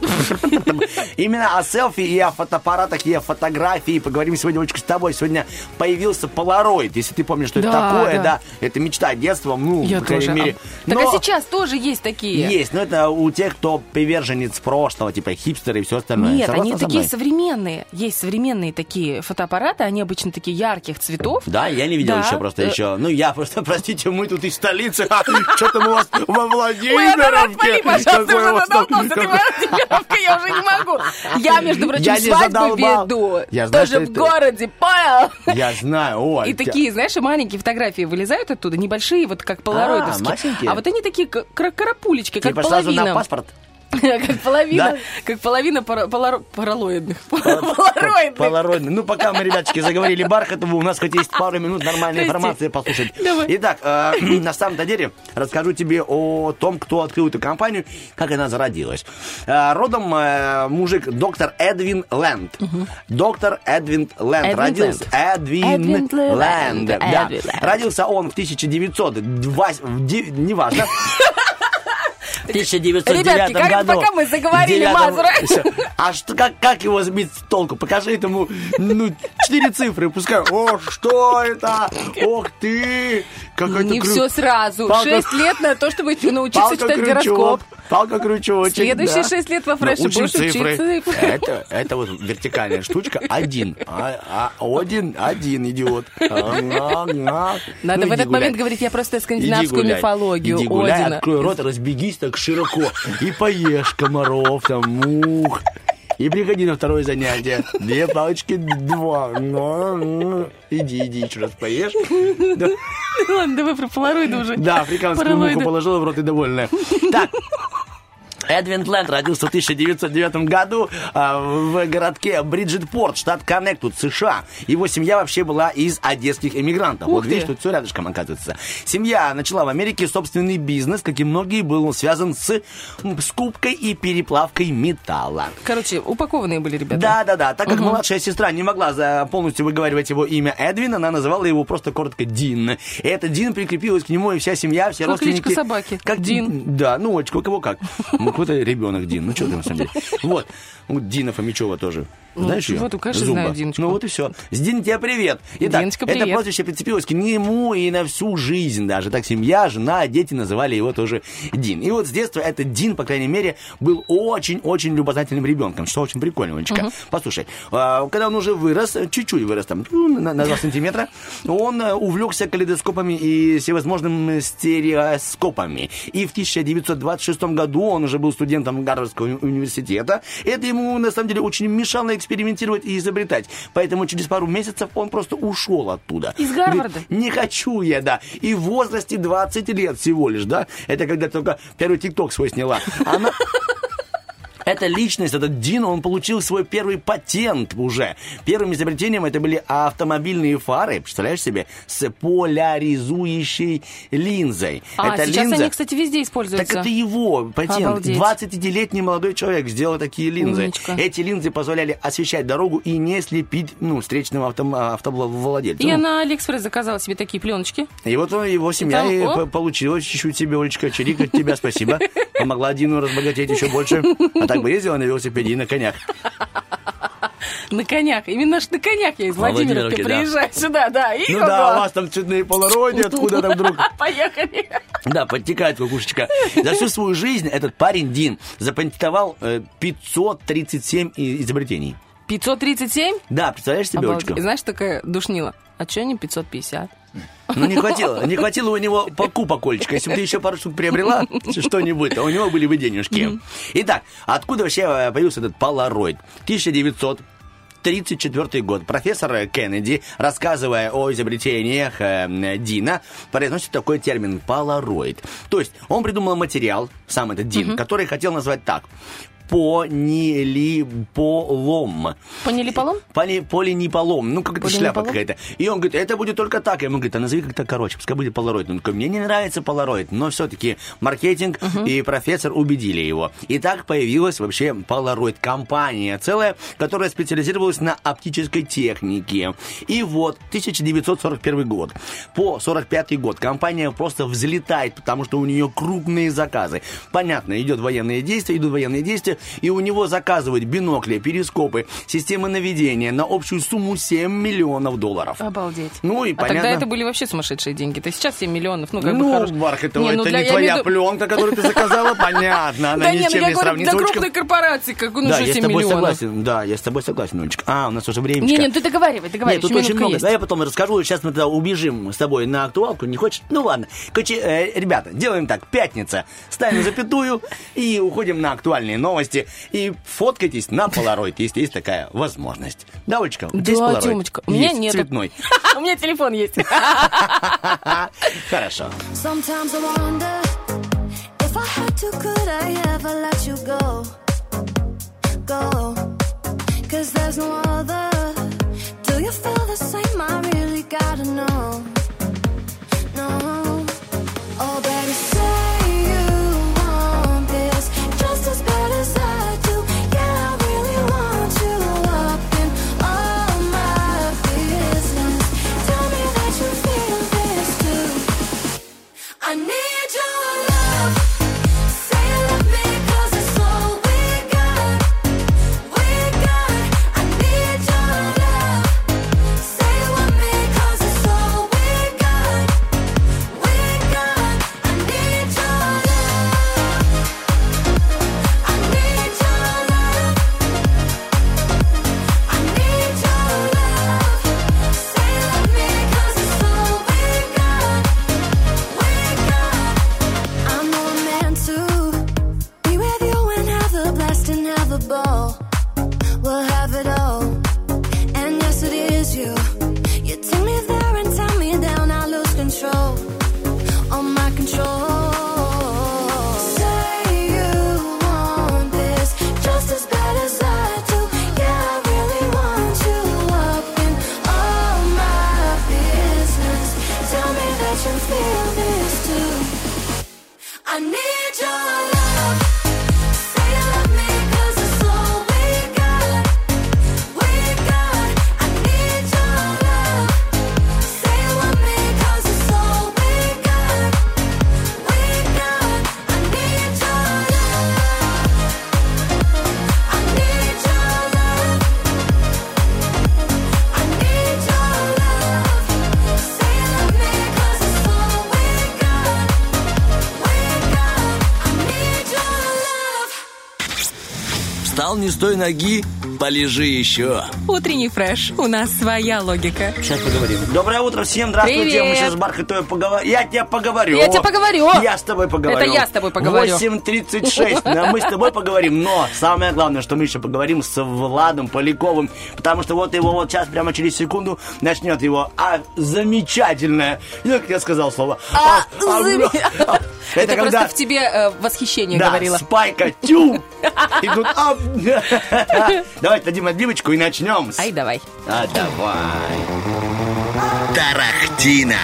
Именно о селфи и о фотоаппаратах, и о фотографии поговорим сегодня очень с тобой. Сегодня появился полароид, если ты помнишь, что это Да, такое, да. да. Это мечта детства, ну, Я по крайней тоже. мере. А- Так Но- а сейчас тоже есть такие. Есть, но это у тех, кто приверженец прошлого, типа хипстеры и все остальное. Нет, Согласна они со такие современные. Есть современные такие фотоаппараты, они обычно такие ярких цветов. Да, я не видел Да. еще просто еще. Ну, я просто, простите, мы тут из столицы. Что там у вас во Ой, Анна, Владимировке? отвали, пожалуйста, уже задолбался, ты Владимировка, я уже не могу. Я, между прочим, свадьбу веду. Я знаю, Тоже в городе, понял? Я знаю, ой. И такие, знаешь, маленькие фотографии вылезают оттуда, небольшие, вот как полароидовские. масенькие? А вот они такие, как карапулечки, как Типа сразу половина. на паспорт. Как половина, Да? как половина пара- поларо- паралоидных. Полароидных. Ну, пока мы, ребяточки, заговорили Бархатову, у нас хоть есть пару минут нормальной информации послушать. Давай. Итак, э, на самом-то деле расскажу тебе о том, кто открыл эту компанию, как она зародилась. Э, родом э, мужик доктор Эдвин Лэнд. Доктор Эдвин Лэнд. Эдвин родился Эдвин Эдвин Лэнд. Лэнд. Да. Эдвин Лэнд. Родился он в 1902... в Неважно. В 1909 Ребятки, году. пока мы заговорили Мазура. А что, как, как его сбить с толку? Покажи этому, ну, четыре цифры, пускай. О, что это? Ох ты! Какой-то Не крю- все сразу. Палка- Шесть лет на то, чтобы научиться читать Палка-крючок. гороскоп. Палка-крючочек, Следующие да. шесть лет во фреше Ну, будешь учить цифры. цифры. Это, это вот вертикальная штучка. Один. А, а, один, один, идиот. А. Надо Ну, в иди этот гуляй. момент говорить, я просто Иди скандинавскую гуляй. мифологию Иди гуляй, Одина. открой рот, разбегись так широко и поешь комаров, там, мух. И приходи на второе занятие. Две палочки, два. Иди, иди, еще раз поешь. Да, Ладно, давай про полароиды уже. Да, африканскую муху положила в рот и довольная. Так, Эдвин Лэнд родился в 1909 году а, в городке Бриджитпорт, штат Коннектут, США. Его семья вообще была из одесских эмигрантов. Ух вот ты. видишь, тут все рядышком оказывается. Семья начала в Америке собственный бизнес, как и многие, был связан с скупкой и переплавкой металла. Короче, упакованные были ребята. Да, да, да. Так как младшая сестра не могла за полностью выговаривать его имя Эдвин, она называла его просто коротко Дин. И этот Дин прикрепилась к нему, и вся семья, все Как родственники. кличка собаки. Как Дин. Да, ну, у кого как. Какой-то ребенок Дин. Ну, что ты на самом деле. Вот. Ну, Дина Фомичева тоже. Ну, Знаешь ее? вот, конечно, Зумба. знаю Диночку. Ну, вот и все. С Дин тебе привет. Итак, Диночка, это привет. прозвище прицепилось к нему и на всю жизнь даже. Так семья, жена, дети называли его тоже Дин. И вот с детства этот Дин, по крайней мере, был очень-очень любознательным ребенком, что очень прикольно, Олечка. Послушай, а, когда он уже вырос, чуть-чуть вырос там, ну, на, на 2 сантиметра, он э, увлекся калейдоскопами и всевозможными стереоскопами. И в 1926 году он уже был студентом Гарвардского уни- университета. Это ему, на самом деле, очень мешало экспериментировать и изобретать. Поэтому через пару месяцев он просто ушел оттуда. Из Гарварда? Говорит, не хочу я, да. И в возрасте 20 лет всего лишь, да. Это когда только первый тикток свой сняла. Она... Эта личность, этот Дин, он получил свой первый патент уже. Первым изобретением это были автомобильные фары, представляешь себе, с поляризующей линзой. А, Эта сейчас линза... они, кстати, везде используются. Так это его патент. Обалдеть. 20-летний молодой человек сделал такие линзы. Умничка. Эти линзы позволяли освещать дорогу и не слепить ну, встречного авто, автовладельца. Я Ну, на Алиэкспресс заказала себе такие пленочки. и вот он, его семья там, и оп. по- получила чуть-чуть себе, Олечка, чирик от тебя, спасибо. Помогла Дину разбогатеть еще больше. А так бы ездила на велосипеде и на конях. На конях. Именно ж на конях я из Владимировке, да. приезжаю сюда, да. И Ну да, у вас там цветные полароиды, откуда там вдруг... Поехали. Да, подтекает кукушечка. За всю свою жизнь этот парень Дин запатентовал э, 537 и- изобретений. 537? Да, представляешь себе, Обалдеть. Олечка? Знаешь, такая душнила. А что не 550? Ну, не хватило. Не хватило у него покупок, Олечка. Если бы ты еще пару штук приобрела, что-нибудь, то у него были бы денежки. Итак, откуда вообще э, появился этот полароид? 1900 1934 год. Профессор Кеннеди, рассказывая о изобретениях э, Дина, произносит такой термин полароид. То есть он придумал материал, сам этот Дин, который хотел назвать так. Полинилиполом. Поняли полом? Поли, полинеполом, ну как это шляпа какая-то. И он говорит, это будет только так. Я ему говорит, а назови как-то короче, пускай будет полароид. Он такой, мне не нравится полароид, но все-таки маркетинг и профессор убедили его. И так появилась вообще полароид компания целая, которая специализировалась на оптической технике. И вот 1941 год. По 45 год компания просто взлетает, потому что у нее крупные заказы. Понятно, идет военные действия, идут военные действия, и у него заказывают бинокли, перископы, системы наведения на общую сумму 7 миллионов долларов. Обалдеть. Ну и А понятно. тогда это были вообще сумасшедшие деньги. То сейчас 7 миллионов, ну, как бы ну, хорош. Марк, это, Не, это ну, для- не твоя виду- пленка, которую ты заказала, понятно. Она Да ни ну чем я не сравнится. для Олечка. крупной корпорации, как ну да, что я с 7 тобой миллионов. согласен. Да, я с тобой согласен, Олечка. А, у нас уже время. Не, не, ты договаривай, договаривай. Нет, тут очень много. Да, я потом расскажу. Сейчас мы тогда убежим с тобой на актуалку. Не хочешь? Ну ладно. Короче, э, ребята, делаем так. Пятница. Ставим запятую и уходим на актуальные новости. И фоткайтесь на Polaroid, если есть такая возможность. Да, Олечка? У тебя есть? Тёмочка, у меня нет. Цветной. У меня телефон есть. Хорошо. Sometimes I wonder if I had to, could I ever let you go? Go. Cause there's no other. Do you feel the same? I really gotta know. No. Oh, baby, не с той ноги, полежи еще. Утренний фреш. У нас своя логика. Сейчас поговорим. Доброе утро всем, здравствуйте. Привет. Мы сейчас с Бархатой поговорим. Я тебе поговорю. Я тебе поговорю. Я с тобой поговорю. Это я с тобой поговорю. 8.36. Да, Мы с тобой поговорим. Но самое главное, что мы еще поговорим с Владом Поляковым. Потому что вот его вот сейчас, прямо через секунду, начнет его а, замечательное, я как я сказал слово. А, а, заме- а, Это когда... просто в тебе э, восхищение Да, говорила. спайка, тю! И тут, ап. Давайте дадим отбивочку и начнем. Ай, давай. А давай. Тарахтина.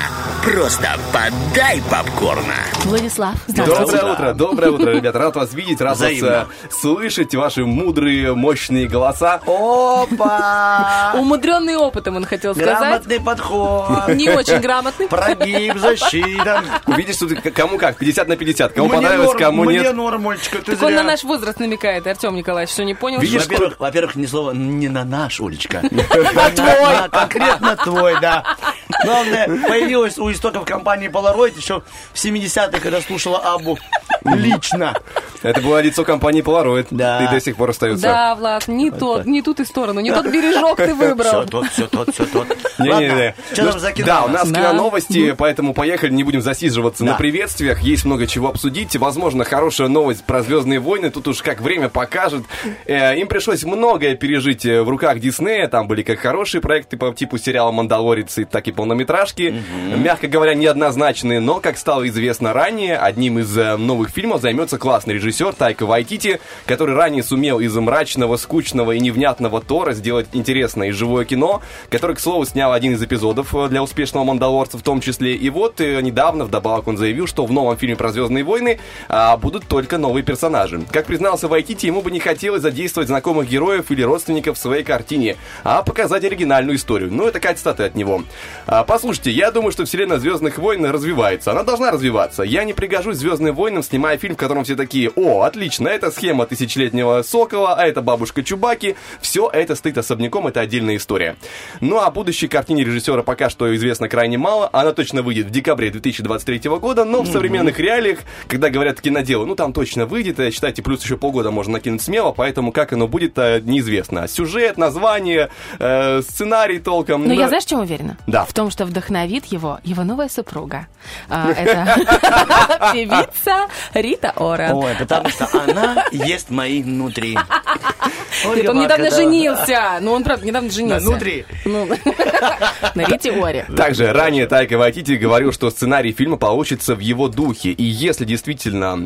Просто подай попкорна. Владислав, Доброе утро, доброе утро, ребята. Рад вас видеть, рад вас Взаимно. э, слышать, ваши мудрые, мощные голоса. Опа! Умудренный опытом, он хотел сказать. Грамотный подход. Не очень грамотный. Прогиб, защита. Видишь, тут к- кому как, 50 на 50. Кому Мне понравилось, норм, кому мне нет. норм, Олечка, ты Так он на зря. наш возраст намекает, Артем Николаевич, что не понял? Видишь, Во-первых, во-первых, ни слова не на наш, Олечка. А твой. Конкретно твой, да. Главное, появилась у истоков компании Polaroid еще в 70-х, когда слушала Абу лично. Это было лицо компании Polaroid. Да. И до сих пор остается. Да, Влад, не тот, не ту ты сторону, не тот бережок ты Все выбрал. тот, все тот, все тот. Не-не-не. Что там за кино? Да, у нас Да. киноновости, поэтому поехали, не будем засиживаться Да. на приветствиях. Есть много чего обсудить. Возможно, хорошая новость про Звездные войны. Тут уж как время покажет. Э, им пришлось многое пережить э, в руках Диснея. Там были как хорошие проекты по типу сериала «Мандалорец», и так и полнометражки, мягко говоря, неоднозначные, но, как стало известно ранее, одним из э, новых фильмов займется классный режиссер Тайка Вайтити, который ранее сумел из мрачного, скучного и невнятного Тора сделать интересное и живое кино, который, к слову, снял один из эпизодов э, для успешного «Мандалорца» в том числе. И вот э, недавно, вдобавок, он заявил, что в новом фильме про «Звездные войны» а, будут только новые персонажи. Как признался Вайтити, ему бы не хотелось задействовать знакомых героев или родственников в своей картине, а показать оригинальную историю. Ну, это такая цитата от него. А, послушайте, я думаю, что вселенная Звездных войн развивается. Она должна развиваться. Я не пригожусь Звездным войнам, снимая фильм, в котором все такие, о, отлично, это схема тысячелетнего сокола, а это бабушка Чубаки. Все это стоит особняком, это отдельная история. Ну, а о будущей картине режиссера пока что известно крайне мало. Она точно выйдет в декабре 2023 года, но в современных реалиях, когда говорят кинодело, ну, там точно выйдет, э, считайте, плюс еще полгода можно накинуть смело, поэтому как оно будет, э, неизвестно. Сюжет, название, э, сценарий толком. Ну, Но да. я знаешь, чем уверена? Да. В том, что вдохновит его его новая супруга. А, Это певица Рита Ора. Ой, потому что она ест мои внутри. Нет, он недавно женился. Ну, он, правда, недавно женился. Внутри. Ну, На Рите Оре. Также ранее Тайка Вайтити говорил, что сценарий фильма получится в его духе. И если действительно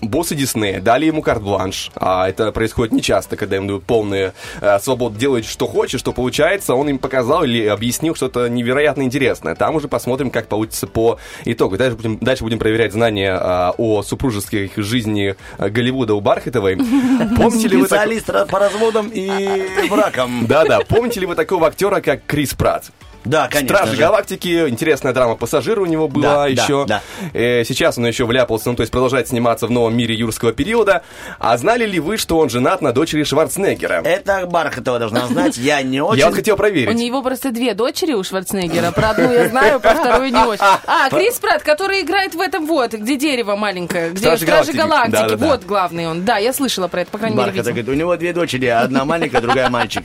боссы Диснея дали ему карт-бланш, а это происходит нечасто, когда им дают полную э, свободу делать, что хочешь, что получается, он им показал или объяснил что-то невероятно интересное. Там уже посмотрим, как получится по итогу. Дальше будем, дальше будем проверять знания э, о супружеской жизни э, Голливуда у Бархатовой. Помните ли вы Специалист по разводам и бракам. Да-да, помните ли вы такого актера, как Крис Пратт? Да, конечно Стражи же. Галактики, интересная драма «Пассажир» у него была Да, да, еще. да. Э, сейчас он еще вляпался, ну, то есть продолжает сниматься в новом мире юрского периода. А знали ли вы, что он женат на дочери Шварценеггера? Это Бархатова должна знать, я не очень. Я вот хотел У проверить. него просто две дочери у Шварценеггера. Про одну я знаю, про вторую не очень. А, Крис Пратт, который играет в этом вот, где дерево маленькое, где Стражи Галактики. Вот главный он. Да, я слышала про это, по крайней мере, говорит, у него две дочери, одна маленькая, другая мальчик.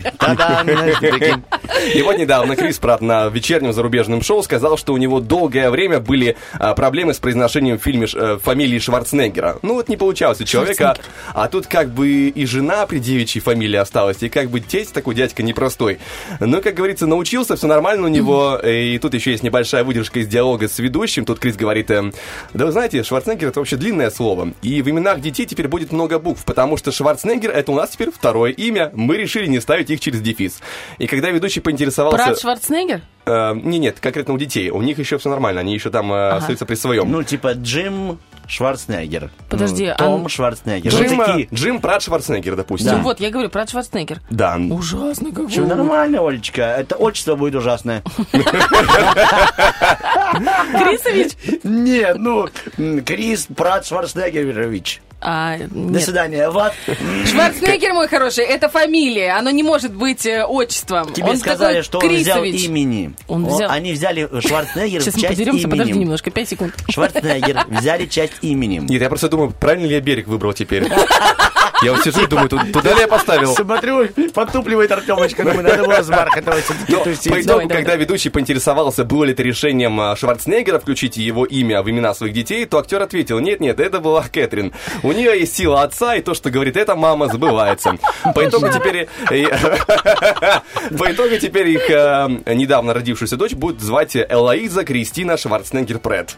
И вот недавно Крис Пратт на вечернем зарубежном шоу сказал, что у него долгое время были а, проблемы с произношением в фильме э, фамилии Шварценеггера. Ну вот не получалось у человека, а тут как бы и жена при девичьей фамилии осталась, и как бы тесть такой дядька непростой. Но, как говорится, научился, все нормально у него, и тут еще есть небольшая выдержка из диалога с ведущим. Тут Крис говорит, эм, да вы знаете, Шварценеггер это вообще длинное слово, и в именах детей теперь будет много букв, потому что Шварценеггер это у нас теперь второе имя, мы решили не ставить их через дефис. И когда ведущий поинтересовался... Брат Шварценеггер? Э, не, нет, конкретно у детей. У них еще все нормально, они еще там э, остаются при своем. Ну, типа Джим Шварценеггер. Подожди, Ну, а- Том Шварценеггер. Джим, Вот такие. Джим Прат Шварценеггер, допустим. Да. Ну Вот, я говорю, брат Шварценеггер. Да. Ужасно как Все нормально, Олечка. Это отчество будет ужасное. Крисович? Нет, ну, Крис Прат Шварценеггерович. А, До свидания. Вот. Шварценеггер, мой хороший, это фамилия. Оно не может быть э, отчеством. Тебе Он сказали, что он взял имени. Он взял- Они взяли Шварценеггер Сейчас в мы часть подеремся, подожди именем. немножко, пять секунд. Шварценеггер взяли часть именем. Нет, я просто думаю, правильно ли я берег выбрал теперь? Я вот сижу и думаю, туда ли я поставил? Смотрю, подтупливает Артемочка. Думаю, надо было с тусить. по итогу, когда ведущий поинтересовался, было ли это решением а, Шварценеггера включить его имя в имена своих детей, то актер ответил, нет-нет, это была Кэтрин. У нее есть сила отца, и то, что говорит эта мама, сбывается. По итогу теперь... По итогу теперь их э, недавно родившуюся дочь будет звать Элоиза Кристина Шварценеггер Пред.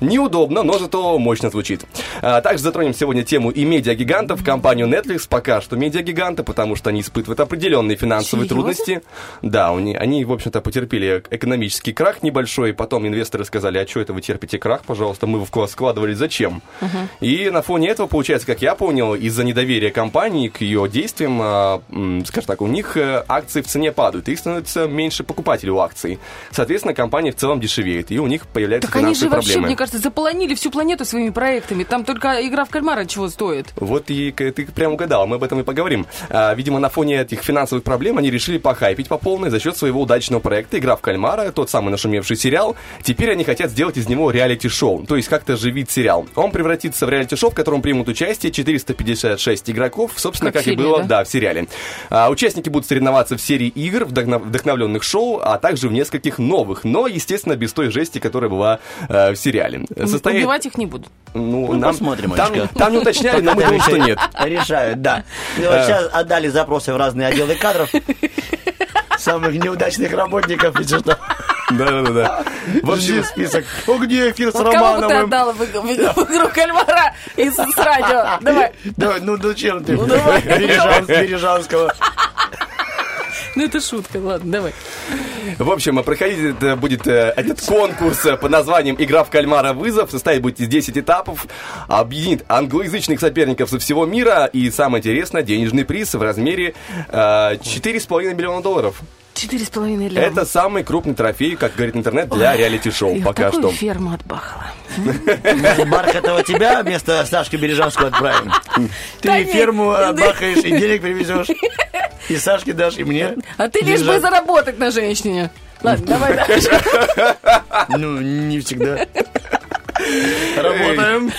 Неудобно, но зато мощно звучит. А, также затронем сегодня тему и медиагигантов, компанию Netflix, пока что медиагиганты, потому что они испытывают определенные финансовые Серьезно? трудности. Да, они, они, в общем-то, потерпели экономический крах небольшой, потом инвесторы сказали, а что это вы терпите крах, пожалуйста, мы в вас складывали, зачем? И на фоне этого, получается, как я понял, из-за недоверия компании к ее действиям, а, скажем так, у них э, акции в цене падают, их становится меньше покупателей у акций. Соответственно, компания в целом дешевеет, и у них появляются Так финансовые вообще, проблемы. мне кажется, заполонили всю планету своими проектами. Там только игра в кальмара чего стоит. Вот и ты прям угадал, мы об этом и поговорим. А, видимо, на фоне этих финансовых проблем они решили похайпить по полной за счет своего удачного проекта «Игра в кальмара», тот самый нашумевший сериал. Теперь они хотят сделать из него реалити-шоу, то есть как-то живить сериал. Он превратится в реалити-шоу, в котором примут участие 456 игроков, собственно, Как как, в и фильме, было да? да, в сериале. А, участники будут соревноваться в серии игр, вдохнов- вдохновленных шоу, а также в нескольких новых, но, естественно, без той жести, которая была э, в сериале. Состоит- Убивать их не будут. Ну, Ну, нам- посмотрим, там, там не уточняли, но мы думаем, что нет. Решают, да. И вот сейчас отдали запросы в разные отделы кадров. Самых неудачных работников, если что. Да-да-да. В общем, список. О, где эфир с Вот кого бы ты Романовым? отдала в, иг- в иг- в игру кальмара из с радио? Давай. Давай, ну зачем ты? давай. Бережан- Бережанского. Ну это шутка, ладно, давай. В общем, проходить это будет э, этот конкурс э, под названием «Игра в кальмара. Вызов». Состоит будет из 10 этапов. Объединит англоязычных соперников со всего мира. И самое интересное, денежный приз в размере э, 4,5 миллиона долларов. Четыре с половиной ляма. Это самый крупный трофей, как говорит интернет, для реалити-шоу Я пока такую что. ферму отбахала. Бархатова тебя вместо Сашки Бережанского отправим. Ты ферму отбахаешь, и денег привезешь. И Сашке дашь, и мне. А ты лишь бы заработать на женщине. Ладно, давай дальше. Ну, не всегда. Работаем.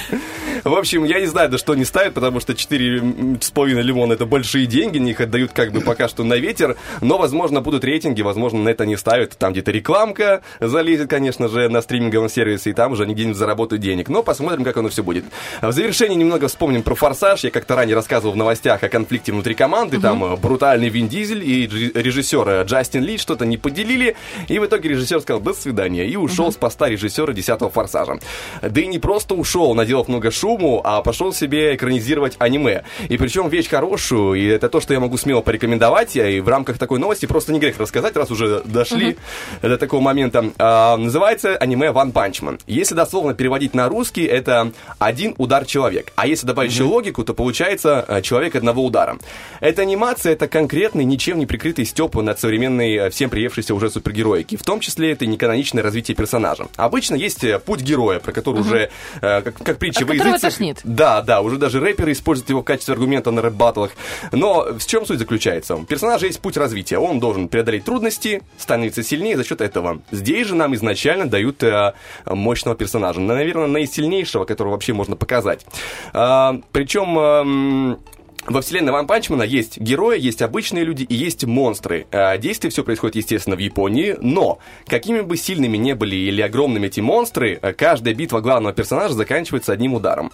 В общем, я не знаю, да что не ставят, потому что 4,5 лимона это большие деньги, их отдают как бы пока что на ветер, но, возможно, будут рейтинги, возможно, на это не ставят, там где-то рекламка залезет, конечно же, на стриминговом сервисе, и там уже они где-нибудь заработают денег. Но посмотрим, как оно все будет. В завершении немного вспомним про «Форсаж». Я как-то ранее рассказывал в новостях о конфликте внутри команды, там э, брутальный Вин Дизель и режиссер Джастин Ли что-то не поделили, и в итоге режиссер сказал «до свидания» и ушел с поста режиссера «Десятого форсажа». Да и не просто ушел, наделав много шуму, а пошел себе экранизировать аниме. И причем вещь хорошую, и это то, что я могу смело порекомендовать, и в рамках такой новости просто не грех рассказать, раз уже дошли до такого момента. А, называется аниме One Punch Man. Если дословно переводить на русский, это один удар человек. А если добавить еще логику, то получается э, человек одного удара. Эта анимация это конкретный, ничем не прикрытый степ над современной, э, всем приевшейся уже супергероики. В том числе это неканоничное развитие персонажа. Обычно есть э, путь героя, про который уже, э, как, как притча От во которого тошнит. Да, да, уже даже рэперы используют его в качестве аргумента на рэп-баттлах. Но в чем суть заключается? У персонажа есть путь развития. Он должен преодолеть трудности, становиться сильнее за счет этого. Здесь же нам изначально дают э, мощного персонажа. Наверное, наисильнейшего, которого вообще можно показать. А, причем... эм, во вселенной Ван Панчмана есть герои, есть обычные люди и есть монстры. А, Действие все происходит, естественно, в Японии, но какими бы сильными не были или огромными эти монстры, каждая битва главного персонажа заканчивается одним ударом.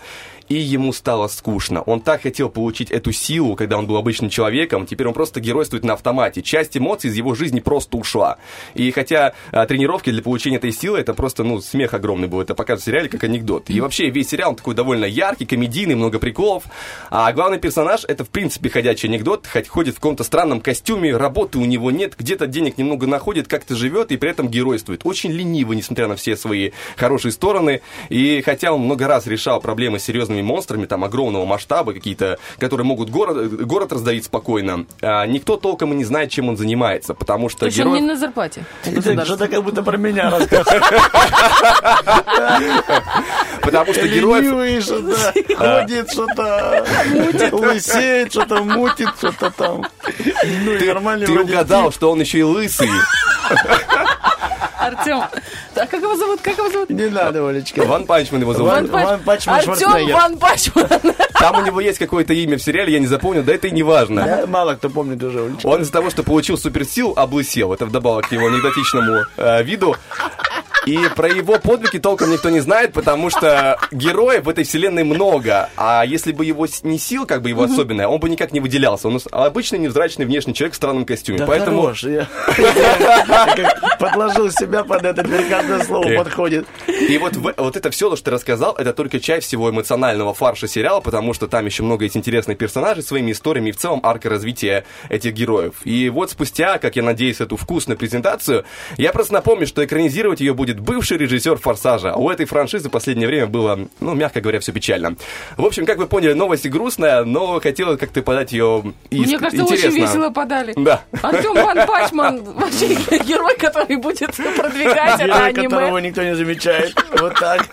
И ему стало скучно. Он так хотел получить эту силу, когда он был обычным человеком, теперь он просто геройствует на автомате. Часть эмоций из его жизни просто ушла. И хотя а, тренировки для получения этой силы, это просто, ну, смех огромный был. Это показывает в сериале как анекдот. И вообще весь сериал он такой довольно яркий, комедийный, много приколов. А главный персонаж это, в принципе, ходячий анекдот, хоть ходит в каком-то странном костюме, работы у него нет, где-то денег немного находит, как-то живет и при этом геройствует. Очень лениво, несмотря на все свои хорошие стороны. И хотя он много раз решал проблемы с серьезными монстрами, там, огромного масштаба, какие-то, которые могут город, город раздавить спокойно, а, никто толком и не знает, чем он занимается, потому что То есть он герой... не на зарплате. Это Что-то как будто про меня рассказываешь. Потому что. Ленивый что-то ходит, что-то лысеет, что-то мутит, что-то там. Ну, Ты, нормальный ты угадал, что он еще и лысый. Артем, а как его зовут? Как его зовут? Не надо, Олечка. One Punch Man его зовут. One- One Punch Man Артем. One Punch Man. Там у него есть какое-то имя в сериале, я не запомнил, да это и не важно. Да, Мало кто помнит уже, Олечка. Он из-за того, что получил суперсил, облысел. Это вдобавок к его анекдотичному э, виду. И про его подвиги толком никто не знает, потому что героев в этой вселенной много. А если бы его не сил, как бы его особенная, он бы никак не выделялся. Он обычный невзрачный внешний человек в странном костюме. Да Поэтому хорош, я подложил себя под это, теперь каждое слово Э. подходит. И вот, вот это все, что ты рассказал, это только часть всего эмоционального фарша сериала, потому что там еще много есть интересных персонажей своими историями и в целом арка развития этих героев. И вот спустя, как я надеюсь, эту вкусную презентацию, я просто напомню, что экранизировать ее будет бывший режиссер «Форсажа». У этой франшизы в последнее время было, ну, мягко говоря, все печально. В общем, как вы поняли, новость грустная, но хотела как-то подать ее Мне кажется, очень весело подали. Да. Артем Ван Пачман вообще герой, который будет продвигать это Герой, которого аниме. никто не замечает. Вот так.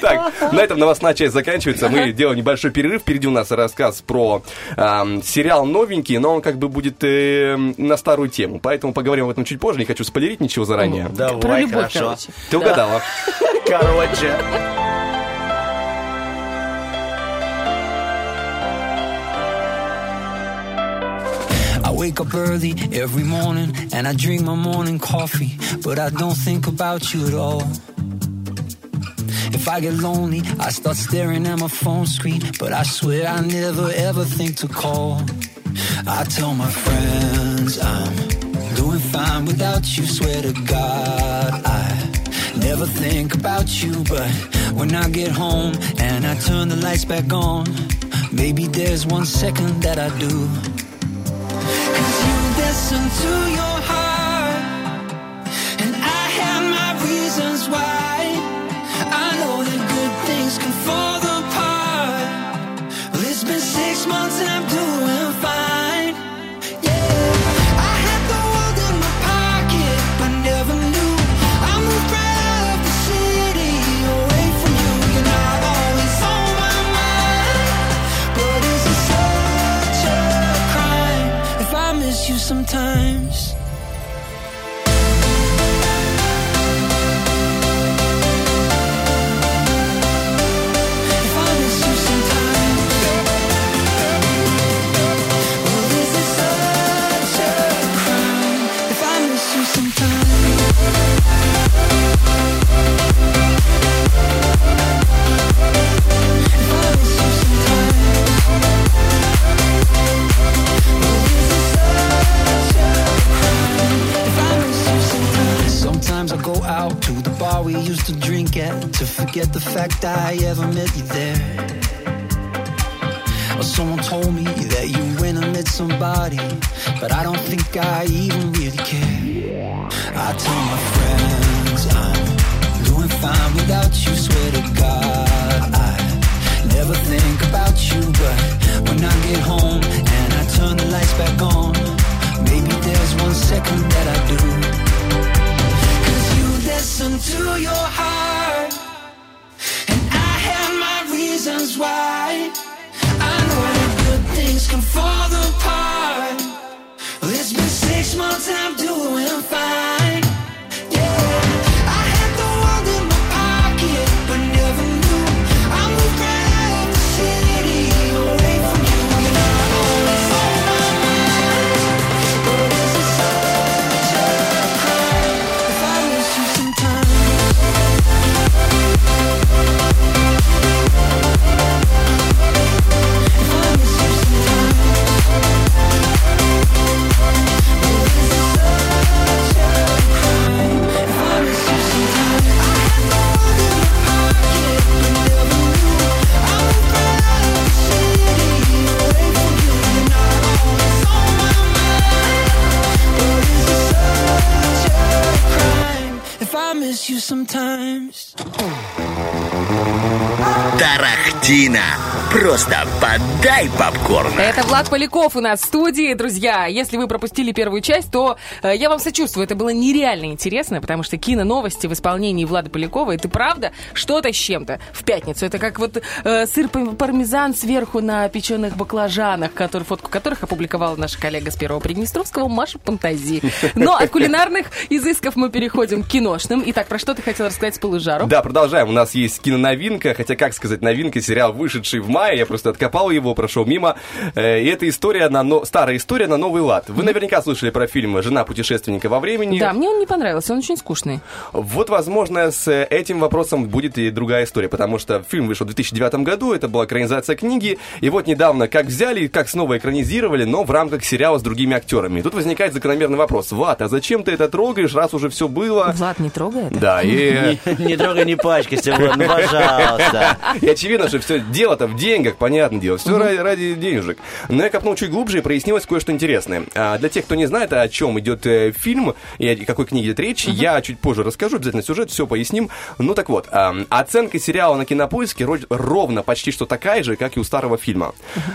Так, на этом новостная часть заканчивается. Мы делаем небольшой перерыв. Впереди у нас рассказ про сериал новенький, но он как бы будет э, на старую тему. Поэтому поговорим об этом чуть позже. Не хочу спойлерить ничего заранее. Про Давай, любовь, хорошо. короче. Ты угадала. Короче. I wake up early every morning and I drink my morning coffee, but I don't think about you at all. If I get lonely, I start staring at my phone screen, but I swear I never ever think to call. I tell my friends I'm doing fine without you. Swear to God, I never think about you. But when I get home and I turn the lights back on, maybe there's one second that I do. Cause you listen to your heart, and I have my reasons why. Sometimes? I miss you sometimes. If I out to the bar we used to drink at to forget the fact I ever met you there. Or someone told me that you went and met somebody, but I don't think I even really care. I tell my friends I'm doing fine without you. Swear to God, I never think about you, but when I get home and I turn the lights back on, maybe there's one second that I do. Listen to your heart, and I have my reasons why. I know that good things can fall apart. Well, it's been six months and I'm doing fine. Тарахтина. Просто подай попкорн. Это Влад Поляков у нас в студии, друзья. Если вы пропустили первую часть, то э, я вам сочувствую. Это было нереально интересно, потому что кино-новости в исполнении Влада Полякова, это правда что-то с чем-то в пятницу. Это как вот э, сыр пар- пармезан сверху на печеных баклажанах, который, фотку которых опубликовала наша коллега с Первого Приднестровского Маша Пантази. Но от кулинарных изысков мы переходим к киношным. Итак, про что ты хотел рассказать с пылу с жару? Да, продолжаем. У нас есть киноновинка, хотя, как сказать, новинка, сериал, вышедший в мае. Я просто откопал его, прошел мимо. Э, И это история на но- старая история на новый лад. Вы наверняка слышали про фильм «Жена путешественника во времени». Да, мне он не понравился, он очень скучный. Вот, возможно, с этим вопросом будет и другая история, потому что фильм вышел в 2009 году, это была экранизация книги, и вот недавно как взяли, как снова экранизировали, но в рамках сериала с другими актерами. И тут возникает закономерный вопрос. Влад, а зачем ты это трогаешь, раз уже все было? Влад, не трогай это. Да, и... Не, трогай, не пачкайся, Влад, ну, пожалуйста. И очевидно, что все дело-то в деньгах, понятное дело. Все ради, ради денежек. Но я копнул чуть глубже и прояснилось кое-что интересное. А, для тех, кто не знает, о чем идет э, фильм и о какой книге идет речь, я чуть позже расскажу, обязательно сюжет, все поясним. Ну так вот, а, оценка сериала на кинопоиске ро- ровно почти что такая же, как и у старого фильма.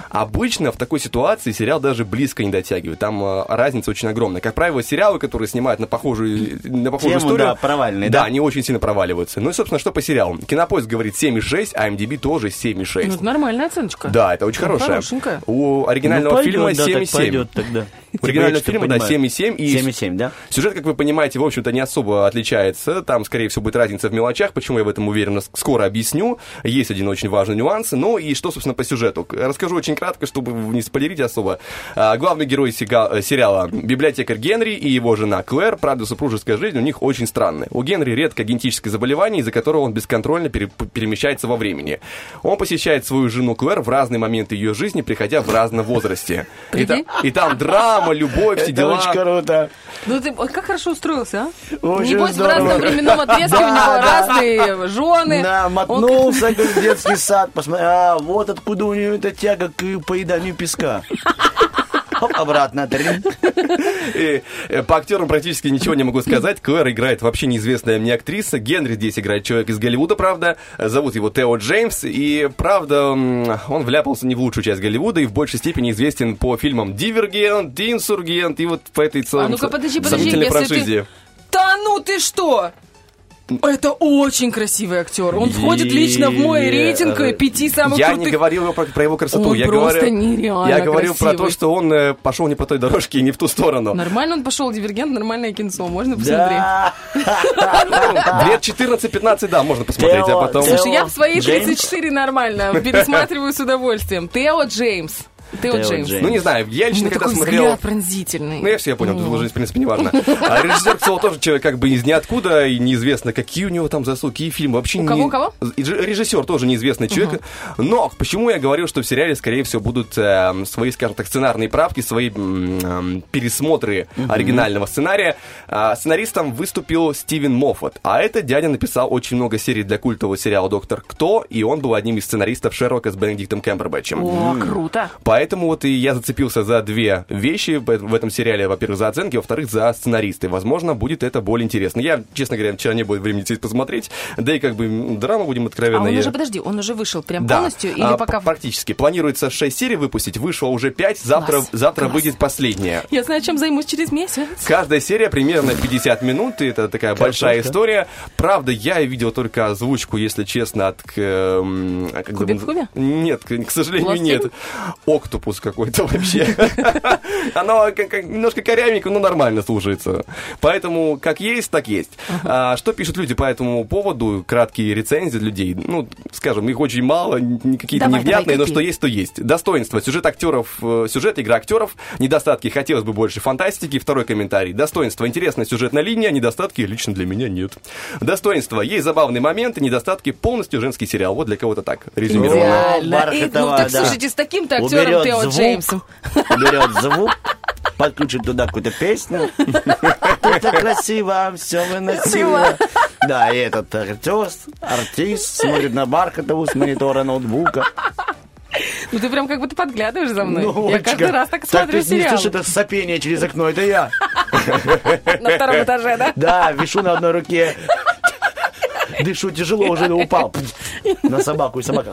Обычно в такой ситуации сериал даже близко не дотягивает. Там а, разница очень огромная. Как правило, сериалы, которые снимают на похожую, на похожую Тему, историю... да, провальные, да? да? они очень сильно проваливаются. Ну и, собственно, что по сериалу? Кинопоиск говорит 7,6, а MDB тоже 7,6. Ну, это нормальная оценочка. Да, это очень Ну, хорошая. хорошенькая. У оригинального Ну, пойдет, фильма да, так 7,7. пойдет тогда. Оригинального Типа, я фильма, да, что-то понимаю. 7,7. И 7,7, да? Сюжет, как вы понимаете, в общем-то, не особо отличается. Там, скорее всего, будет разница в мелочах. Почему я в этом уверен, с- скоро объясню. Есть один очень важный нюанс. Ну и что, собственно, по сюжету. Расскажу очень кратко, чтобы не спойлерить особо. А, Главный герой э, сериала библиотекарь Генри и его жена Клэр. Правда, супружеская жизнь у них очень странная. У Генри редко генетическое заболевание, из-за которого он бесконтрольно пере- перемещается во времени. Он посещает свою жену Клэр в разные моменты ее жизни, приходя в разном возрасте. И, та- и там драма, мама, любовь, все дела. очень круто. Ну ты ой, как хорошо устроился, а? Очень Небось, в здорово. разном временном отрезке у него разные жены. Да, мотнулся, как в детский сад, посмотри, а вот откуда у нее эта тяга к поеданию песка. Хоп, обратно. И, э, по актерам практически ничего не могу сказать. Клэр играет вообще неизвестная мне актриса. Генри здесь играет человек из Голливуда, правда. Зовут его Тео Джеймс. И, правда, он вляпался не в лучшую часть Голливуда и в большей степени известен по фильмам «Дивергент», «Инсургент» и вот по этой А ну-ка, подожди, подожди, сомнительной если ты-. Да ну ты что? Это очень красивый актер. Он входит лично в мой рейтинг э, пяти самых Я крутых. не говорил про, про его красоту. Он я просто говорю, нереально Я говорил про то, что он э, пошел не по той дорожке и не в ту сторону. Нормально он пошел, Дивергент, нормальное кинцо. Можно посмотреть? Лет 14-15, да, можно посмотреть, а потом... Слушай, я в свои Джеймс? 34 нормально пересматриваю с удовольствием. Тео Джеймс. Тео Джеймс. Джеймс. Ну, не знаю, я лично когда такой смотрел... взгляд пронзительный. Ну, я все понял, тут уже, в принципе, не важно. А режиссер, кстати, тоже человек как бы из ниоткуда, и неизвестно, какие у него там заслуги, какие фильмы. Вообще У не- кого, у кого? И Режиссер тоже неизвестный человек. Но почему я говорил, что в сериале, скорее всего, будут э, свои, скажем так, сценарные правки, свои пересмотры оригинального сценария. А, сценаристом выступил Стивен Моффат. А этот дядя написал очень много серий для культового сериала «Доктор Кто», и он был одним из сценаристов Шерлока с Бенедиктом Кэмбербэтчем. О, круто. Поэтому вот и я зацепился за две вещи в этом сериале. Во-первых, за оценки, во-вторых, за сценаристы. Возможно, будет это более интересно. Я, честно говоря, вчера не было времени здесь посмотреть. Да и как бы драма, будем А откровенны. он я- уже, подожди, он уже вышел прям да. полностью или А, пока... Практически. Планируется 6 серий выпустить, вышло уже 5. Завтра, Класс, завтра класс. выйдет последняя. Я знаю, чем займусь через месяц. Каждая серия примерно 50 минут, и это такая большая история. Правда, я видел только озвучку, если честно, от... к, а как Кубик бы- в кубе? Нет, к, к сожалению, нет. Film? Октопус какой-то вообще. Оно немножко корявенько, но нормально слушается. Поэтому как есть, так есть. А, Что пишут люди по этому поводу? Краткие рецензии людей. Ну, скажем, их очень мало, какие-то невнятные, но что есть, то есть. Достоинство. Сюжет актеров, э, сюжет, игра актеров. Недостатки. Хотелось бы больше фантастики. Второй комментарий. Достоинство. Интересная сюжетная линия. Недостатки лично для меня нет. Достоинство. Есть забавные моменты. Недостатки. Полностью женский сериал. Вот для кого-то так. Резюмировано. Идеально. И, ну так слушайте, с таким-то актером Уберет Тео звук, Джеймсом. Уберет звук, подключит туда какую-то песню. Это красиво, все выносимо. Да, и этот артист, артист смотрит на Бархатову с монитора ноутбука. Ну ты прям как будто подглядываешь за мной. Ну, я каждый раз так Так смотрю ты не сериал. слышишь это сопение через окно, это я. На втором этаже, да? Да, вишу на одной руке. Дышу тяжело, уже упал. На собаку и собака.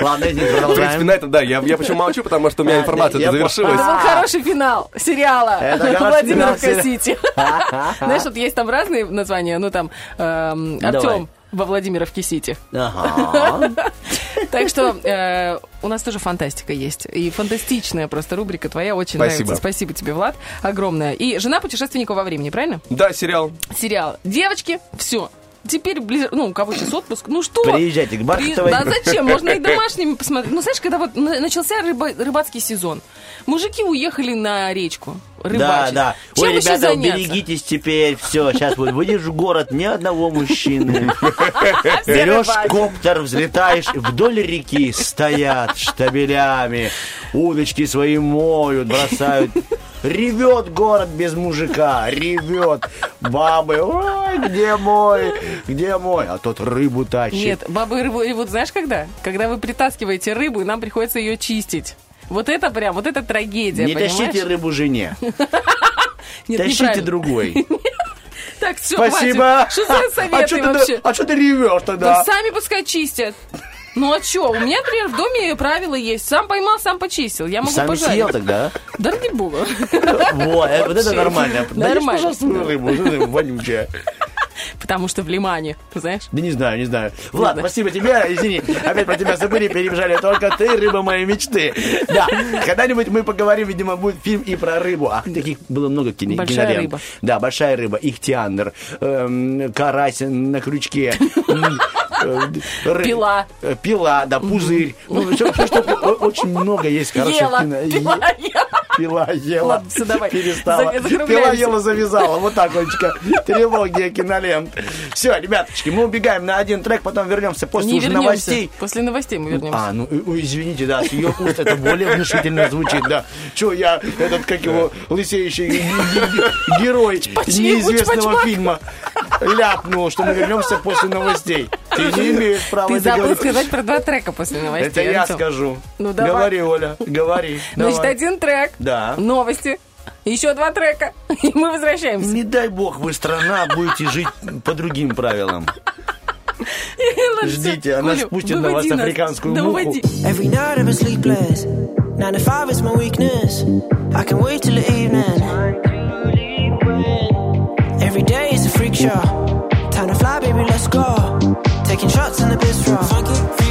Ладно, извините, В принципе, продолжаем. на этом, да, я, я почему молчу, потому что у меня информация я завершилась. Это был хороший финал сериала Владимировка Сити. Знаешь, вот есть там разные названия, ну там эм, Давай. Артем во Владимировке Сити. Ага. Так что э, у нас тоже фантастика есть. И фантастичная просто рубрика твоя очень Спасибо. нравится. Спасибо тебе, Влад, огромное. И жена путешественника во времени, правильно? Да, сериал. Сериал. Девочки, все. Теперь, ближе, ну, у кого сейчас отпуск, ну что? Приезжайте к Бархатовой. Да зачем? Можно и домашними посмотреть. Ну, знаешь, когда вот на- начался рыба- рыбацкий сезон, мужики уехали на речку Да, рыбачить. да. Чем Ой, ребята, берегитесь теперь. Все, сейчас вот выйдешь в город, ни одного мужчины. Берешь коптер, взлетаешь, вдоль реки стоят штабелями, удочки свои моют, бросают. Ревет город без мужика, ревет. Бабы, ой, где мой, где мой? А тот рыбу тащит. Нет, бабы рыбу ревут, знаешь, когда? Когда вы притаскиваете рыбу, и нам приходится ее чистить. Вот это прям, вот это трагедия, Не понимаешь? тащите рыбу жене, тащите другой. Так, все, Спасибо. Что за советы а что ты, вообще? а что ты ревешь Да тогда? сами пускай чистят. Ну а что? У меня, например, в доме правила есть. Сам поймал, сам почистил. Я могу Сам пожарить. съел тогда? Да ради бога. Вот, вот это нормально. Нормально. пожалуйста, рыбу, вонючая. Потому что в Лимане, знаешь? Да не знаю, не знаю. Влад, Ладно. спасибо тебе. Извини, опять про тебя забыли, перебежали. Только ты, рыба моей мечты. Да, когда-нибудь мы поговорим, видимо, будет фильм и про рыбу. Ах, таких было много кино. Большая кинолент. рыба. Да, большая рыба, ихтиандр, эм, карась на крючке. э, ры- Пила. э, Пила, да, пузырь. Ну, что- очень много есть хороших кино. Пила, ела. Пила ела, Ладно, всё, давай. перестала. Пила ела, завязала. Вот так, Олечка. Трилогия кинолент. Все, ребяточки, мы убегаем на один трек, потом вернемся после Не уже вернемся. новостей. После новостей мы вернемся. А, ну, извините, да, с ее уст это более внушительно звучит, да. Че, я этот, как его, лысеющий ге- ге- ге- герой неизвестного фильма ляпнул, что мы вернемся после новостей. Ты не имеешь права Ты забыл говорить. сказать про два трека после новостей. Это я скажу. Ну, давай. Говори, Оля, говори. Значит, давай. один трек. Да. Новости. Еще два трека. И мы возвращаемся. Не дай бог вы страна будете жить по другим правилам. Ждите, она спустит на вас африканскую муху. уводи. Every night I've been sleepless. Nine to five is my weakness. I can wait till the evening. Every day is a freak show. Time to fly, baby, let's go. Taking shots in the bistro. Funky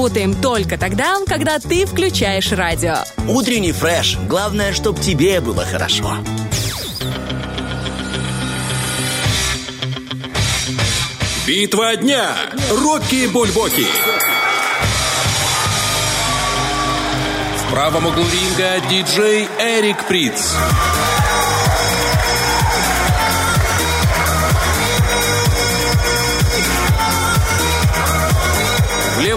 работаем только тогда, когда ты включаешь радио. Утренний фреш. Главное, чтобы тебе было хорошо. Битва дня. Рокки Бульбоки. В правом углу ринга диджей Эрик Приц. В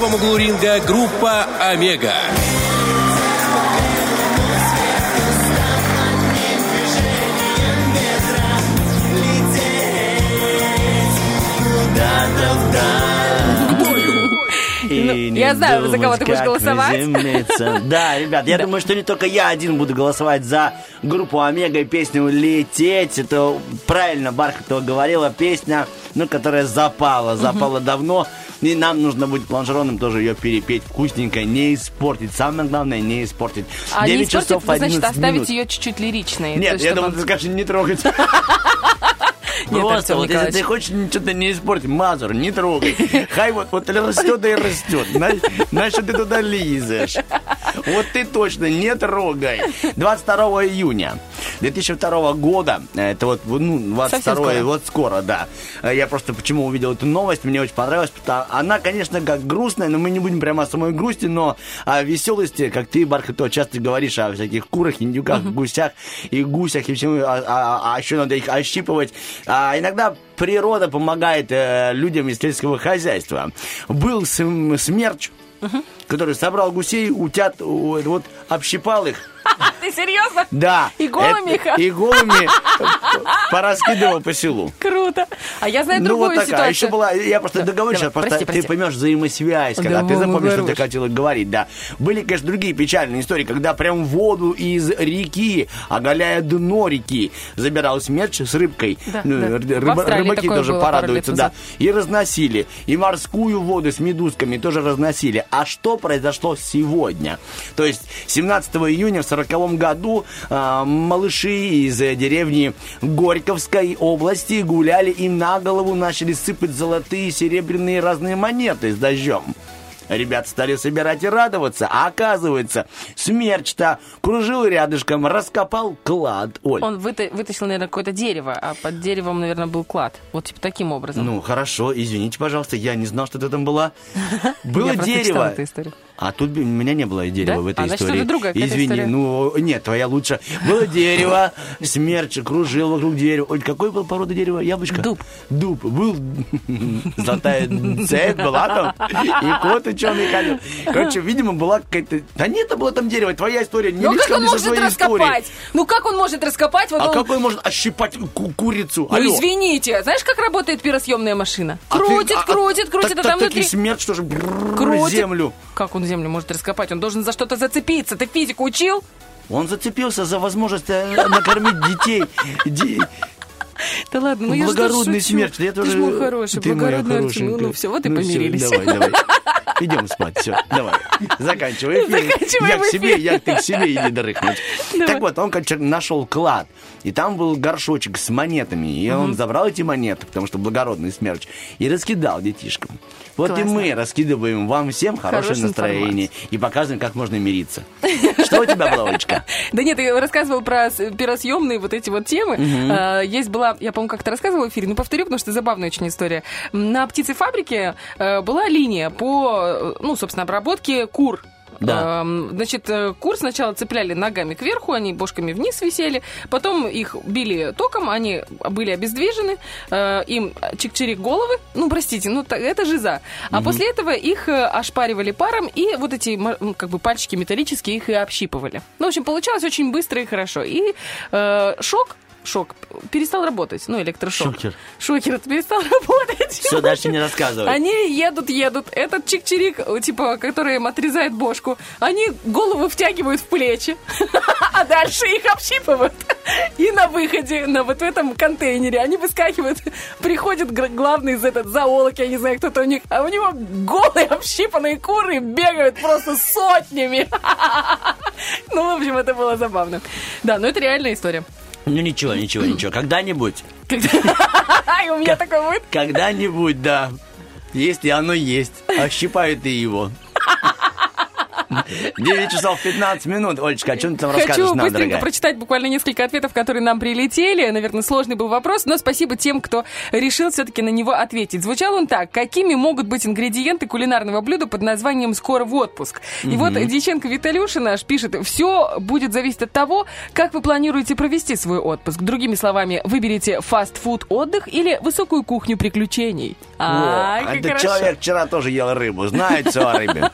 левом углу ринга группа Омега. И Ну, я знаю, за кого ты думать, будешь голосовать. приземлиться. Да, ребят, я думаю, что не только я один буду голосовать за группу Омега и песню «Лететь». Это правильно Бархатова говорила, песня, ну, которая запала, запала давно. И нам нужно будет планжероном тоже ее перепеть вкусненько, не испортить. Самое главное, не испортить. А не 9 испортить, часов значит, 11 оставить минут. ее чуть-чуть лиричной. Нет, То, я чтобы- думаю, ты скажешь, не трогать. Просто вот если ты хочешь что-то не испортить, Мазур, не трогай. Хай вот, вот растет и растет. Значит, ты туда лезешь. Вот ты точно не трогай. 22 июня 2002 года, э, это вот, ну, 22 Совсем скоро. вот скоро, да. Э, Я просто почему увидел эту новость, мне очень понравилась, потому она, конечно, как грустная, но мы не будем прямо о самой грусти, но о веселости, как ты, Бархато, часто говоришь о всяких курах, индюках, гусях и гусях, и всему, а, а- а еще надо их ощипывать. А иногда природа помогает э, людям из сельского хозяйства. Был см- смерч, который собрал гусей, утят, вот, общипал их, Ты серьезно? да. И голыми Это- И голыми пораскидывал по селу. Круто. А я знаю Ну другую вот такая. ситуацию. Еще была, я просто договорю сейчас, просто ты поймешь взаимосвязь, когда Да, ты запомнишь, что ты хотела говорить, да. Были, конечно, другие печальные истории, когда прям воду из реки, оголяя дно реки, забирал смерч с рыбкой. Ну, рыбаки тоже порадуются, да. И разносили. И морскую воду с медузками тоже разносили. А что произошло сегодня? То есть 17 июня в 40 году а, малыши из э, деревни Горьковской области гуляли и на голову начали сыпать золотые, серебряные разные монеты с дождем. Ребята стали собирать и радоваться, а оказывается, смерч-то кружил рядышком, раскопал клад. Оль, Он выта- вытащил, наверное, какое-то дерево, а под деревом, наверное, был клад. Вот типа таким образом. Ну, хорошо, извините, пожалуйста, я не знал, что ты там была. Было дерево. А тут меня не было дерева Да? в этой А, значит, истории. это другая Извини, история. ну, нет, твоя лучше. Было дерево, смерч кружил вокруг дерева. Оль, какой был порода дерева? Яблочко? Дуб. Дуб. Был золотая цепь была там, и кот ученый ходил. Короче, видимо, была какая-то... Да нет, было там дерево, твоя история. Не Ну как он может раскопать? Ну как он может раскопать? Вот А он... как он может ощипать ку- курицу? Ну Алло. извините, знаешь, как работает пиросъемная машина? А ты- Крутит, а- а- крутит, крутит, так- а там так внутри... смерть, что же, Крутит. землю. Как он землю может раскопать? Он должен за что-то зацепиться. Ты физику учил? Он зацепился за возможность э, накормить детей. Да ладно, ну я же Благородный смерть. Ты тоже... ж мой хороший, Ты моя благородный Артем. Ну, ну все, вот и Ну помирились. давай, давай. Идем спать, все, давай. Заканчивай эфир. Я к себе, я ты к себе иди дрыхнуть. Так вот, он короче, нашел клад. И там был горшочек с монетами. И он забрал эти монеты, потому что благородный смерч, и раскидал детишкам. Вот и Классно. мы раскидываем вам всем хорошее Хорошую настроение и показываем, как можно мириться. Что у тебя было, Олечка? Да нет, я рассказывал про пиросъемные вот эти вот темы. А, Есть была, я, по-моему, как-то рассказывала в эфире, но повторю, потому что забавная очень история. На птицефабрике э, была линия по, э, ну, собственно, обработке кур. Да. Значит, э, кур сначала цепляли ногами кверху, они бошками вниз висели, потом их били током, они были обездвижены, э, им чик-чирик головы, ну, простите, ну, это жиза. А после этого их э, ошпаривали паром, и вот эти, как бы, пальчики металлические их и общипывали. Ну, в общем, получалось очень быстро и хорошо. И э, шок шок перестал работать, ну, электрошок. Шокер. Шокер перестал работать. Все, дальше не рассказывай. Они едут, едут. Этот чик-чирик, э, типа, который им отрезает бошку, они голову втягивают в плечи, а дальше их общипывают. И на выходе, на вот этом контейнере, они выскакивают. Приходит главный из этот зоолог, я не знаю, кто-то у них, а у него голые общипанные куры бегают просто сотнями. Ну, в общем, это было забавно. Да, но это реальная история. Ну ничего, ничего, ничего. Когда-нибудь, И у меня такой будет. когда-нибудь, да. Если оно есть, ощипают и его. 9 часов 15 минут. Олечка, о чем ты там расскажешь Хочу быстренько дорогая? прочитать буквально несколько ответов, которые нам прилетели. Наверное, сложный был вопрос, но спасибо тем, кто решил все-таки на него ответить. Звучал он так. Какими могут быть ингредиенты кулинарного блюда под названием «Скоро в отпуск»? И вот Дьяченко Виталюша наш пишет, все будет зависеть от того, как вы планируете провести свой отпуск. Другими словами, выберите фастфуд отдых или высокую кухню приключений. Во, Ай, как этот хорошо. человек вчера тоже ел рыбу, знает все о рыбе.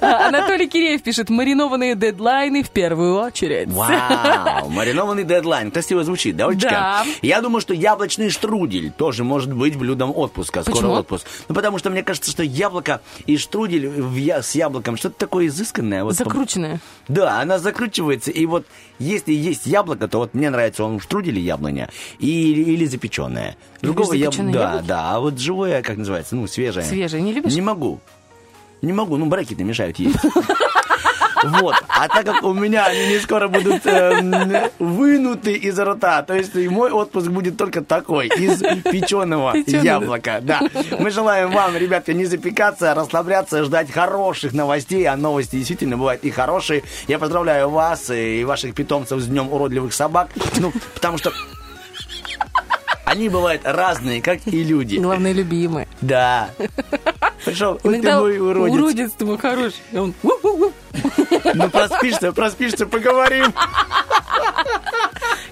А, Анатолий Киреев пишет, маринованные дедлайны в первую очередь. Вау, маринованный дедлайн. Красиво звучит, да, Олечка? Да. Я думаю, что яблочный штрудель тоже может быть блюдом отпуска. Скоро Почему? отпуск. Ну, потому что мне кажется, что яблоко и штрудель я- с яблоком что-то такое изысканное. Вот Закрученные. Да, она закручивается. И вот если есть яблоко, то вот мне нравится он в штруделе яблоня или, или запеченное. Другого я... запеченные Да, яблоки? да. А вот живое, как называется, ну, свежее. Свежие не любишь? Не могу. Не могу, ну брекеты мешают есть. Вот. А так как у меня они не скоро будут эм, вынуты из рта, то есть и мой отпуск будет только такой, из печеного Печеного. яблока. Да. Мы желаем вам, ребятки, не запекаться, расслабляться, ждать хороших новостей, а новости действительно бывают и хорошие. Я поздравляю вас и ваших питомцев с Днем уродливых собак. Ну, потому что они бывают разные, как и люди. Главное, любимые. Да. Пришел, вот ты Иногда мой уродец. уродец ты мой хороший. И он. Ну, проспишься, проспишься, поговорим.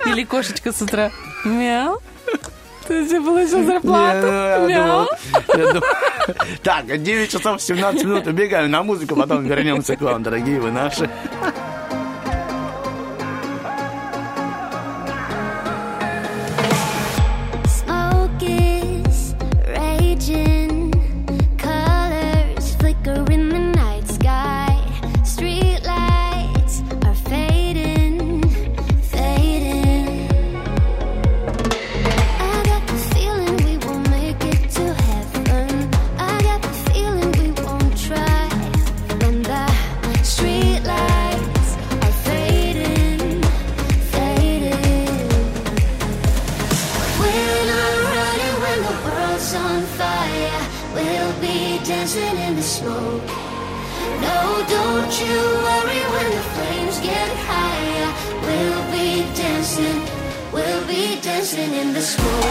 Или кошечка с утра. Мяу. Ты тебе получил зарплату? Не, Мяу. думал- я думал- Так, 9 часов 17 минут убегаем на музыку, потом вернемся к вам, дорогие вы наши. In the smoke.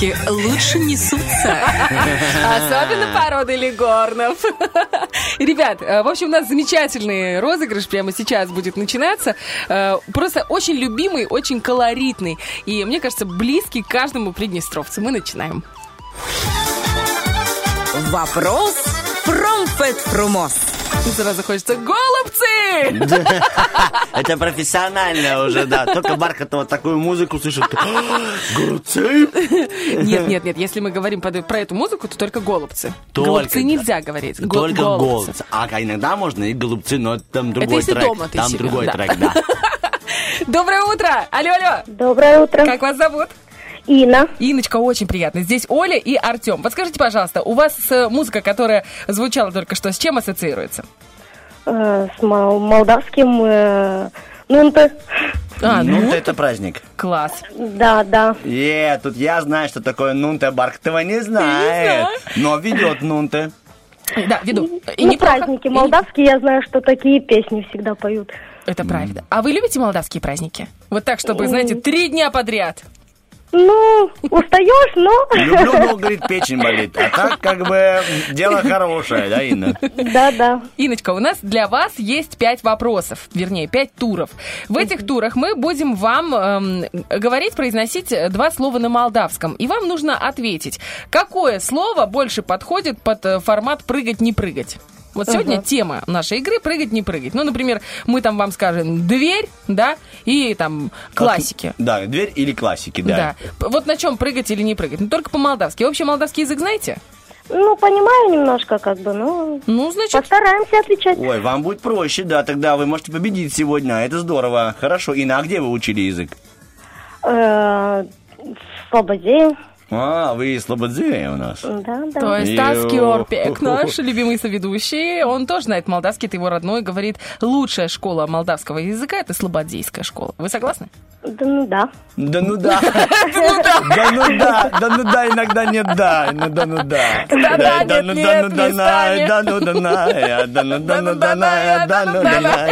Курочки лучше несутся. Особенно породы легорнов. Ребят, э, в общем, у нас замечательный розыгрыш прямо сейчас будет начинаться. Э, Просто очень любимый, очень колоритный. И, мне кажется, близкий каждому приднестровцу. Мы начинаем. Вопрос Сразу хочется голубцы! Это профессионально уже, да. Только Бархатова такую музыку слышит. Голубцы? Нет, нет, нет. Если мы говорим про эту музыку, то только голубцы. Только- голубцы нельзя говорить. Только голубцы. А иногда можно и голубцы, но там другой трек. Там другой трек, да. Доброе утро! Алло, алло! Доброе утро. Как вас зовут? Инна. Иночка, очень приятно. Здесь Оля и Артем. Подскажите, пожалуйста, у вас э, музыка, которая звучала только что, с чем ассоциируется? Э, с мол- молдавским э, нунты. А, ну, ну, это праздник. Класс. Да, да. Е, тут я знаю, что такое Нунте, Барктова не знает. Но ведет Нунте. Да, веду. И ну, неплохо. праздники молдавские, я знаю, что такие песни всегда поют. Это правильно. А вы любите молдавские праздники? Вот так, чтобы, знаете, три дня подряд. Ну, устаешь, но... Люблю, но, говорит, печень болит. А так, как бы, дело хорошее, да, Инна? Да, да. Иночка, у нас для вас есть пять вопросов, вернее, пять туров. В этих турах мы будем вам эм, говорить, произносить два слова на молдавском. И вам нужно ответить, какое слово больше подходит под э, формат «прыгать-не прыгать». Вот сегодня Ага. тема нашей игры «Прыгать, не прыгать». Ну, например, мы там вам скажем «дверь», да, и там классики. Да, дверь или классики, да. Да. Вот на чем прыгать или не прыгать. Ну, только по-молдавски. Вообще молдавский язык знаете? Ну, понимаю немножко, как бы, ну... Ну, значит... Постараемся отвечать. Ой, вам будет проще, да, тогда вы можете победить сегодня. Это здорово. Хорошо. Инна, а где вы учили язык? Э, В Слободе. А, вы из Слободзея у нас. Да, да. То есть. Таски Орпек, наш любимый соведущий, он тоже знает молдавский, это его родной, говорит, лучшая школа молдавского языка – это слободейская школа. Вы согласны? Да, ну да. Да ну да. Да ну да. Да ну да, иногда нет да. Ну да, ну да. Да нет, ну нет, да, ну да, да ну да, да ну да, ну да, на, я, да ну да, на.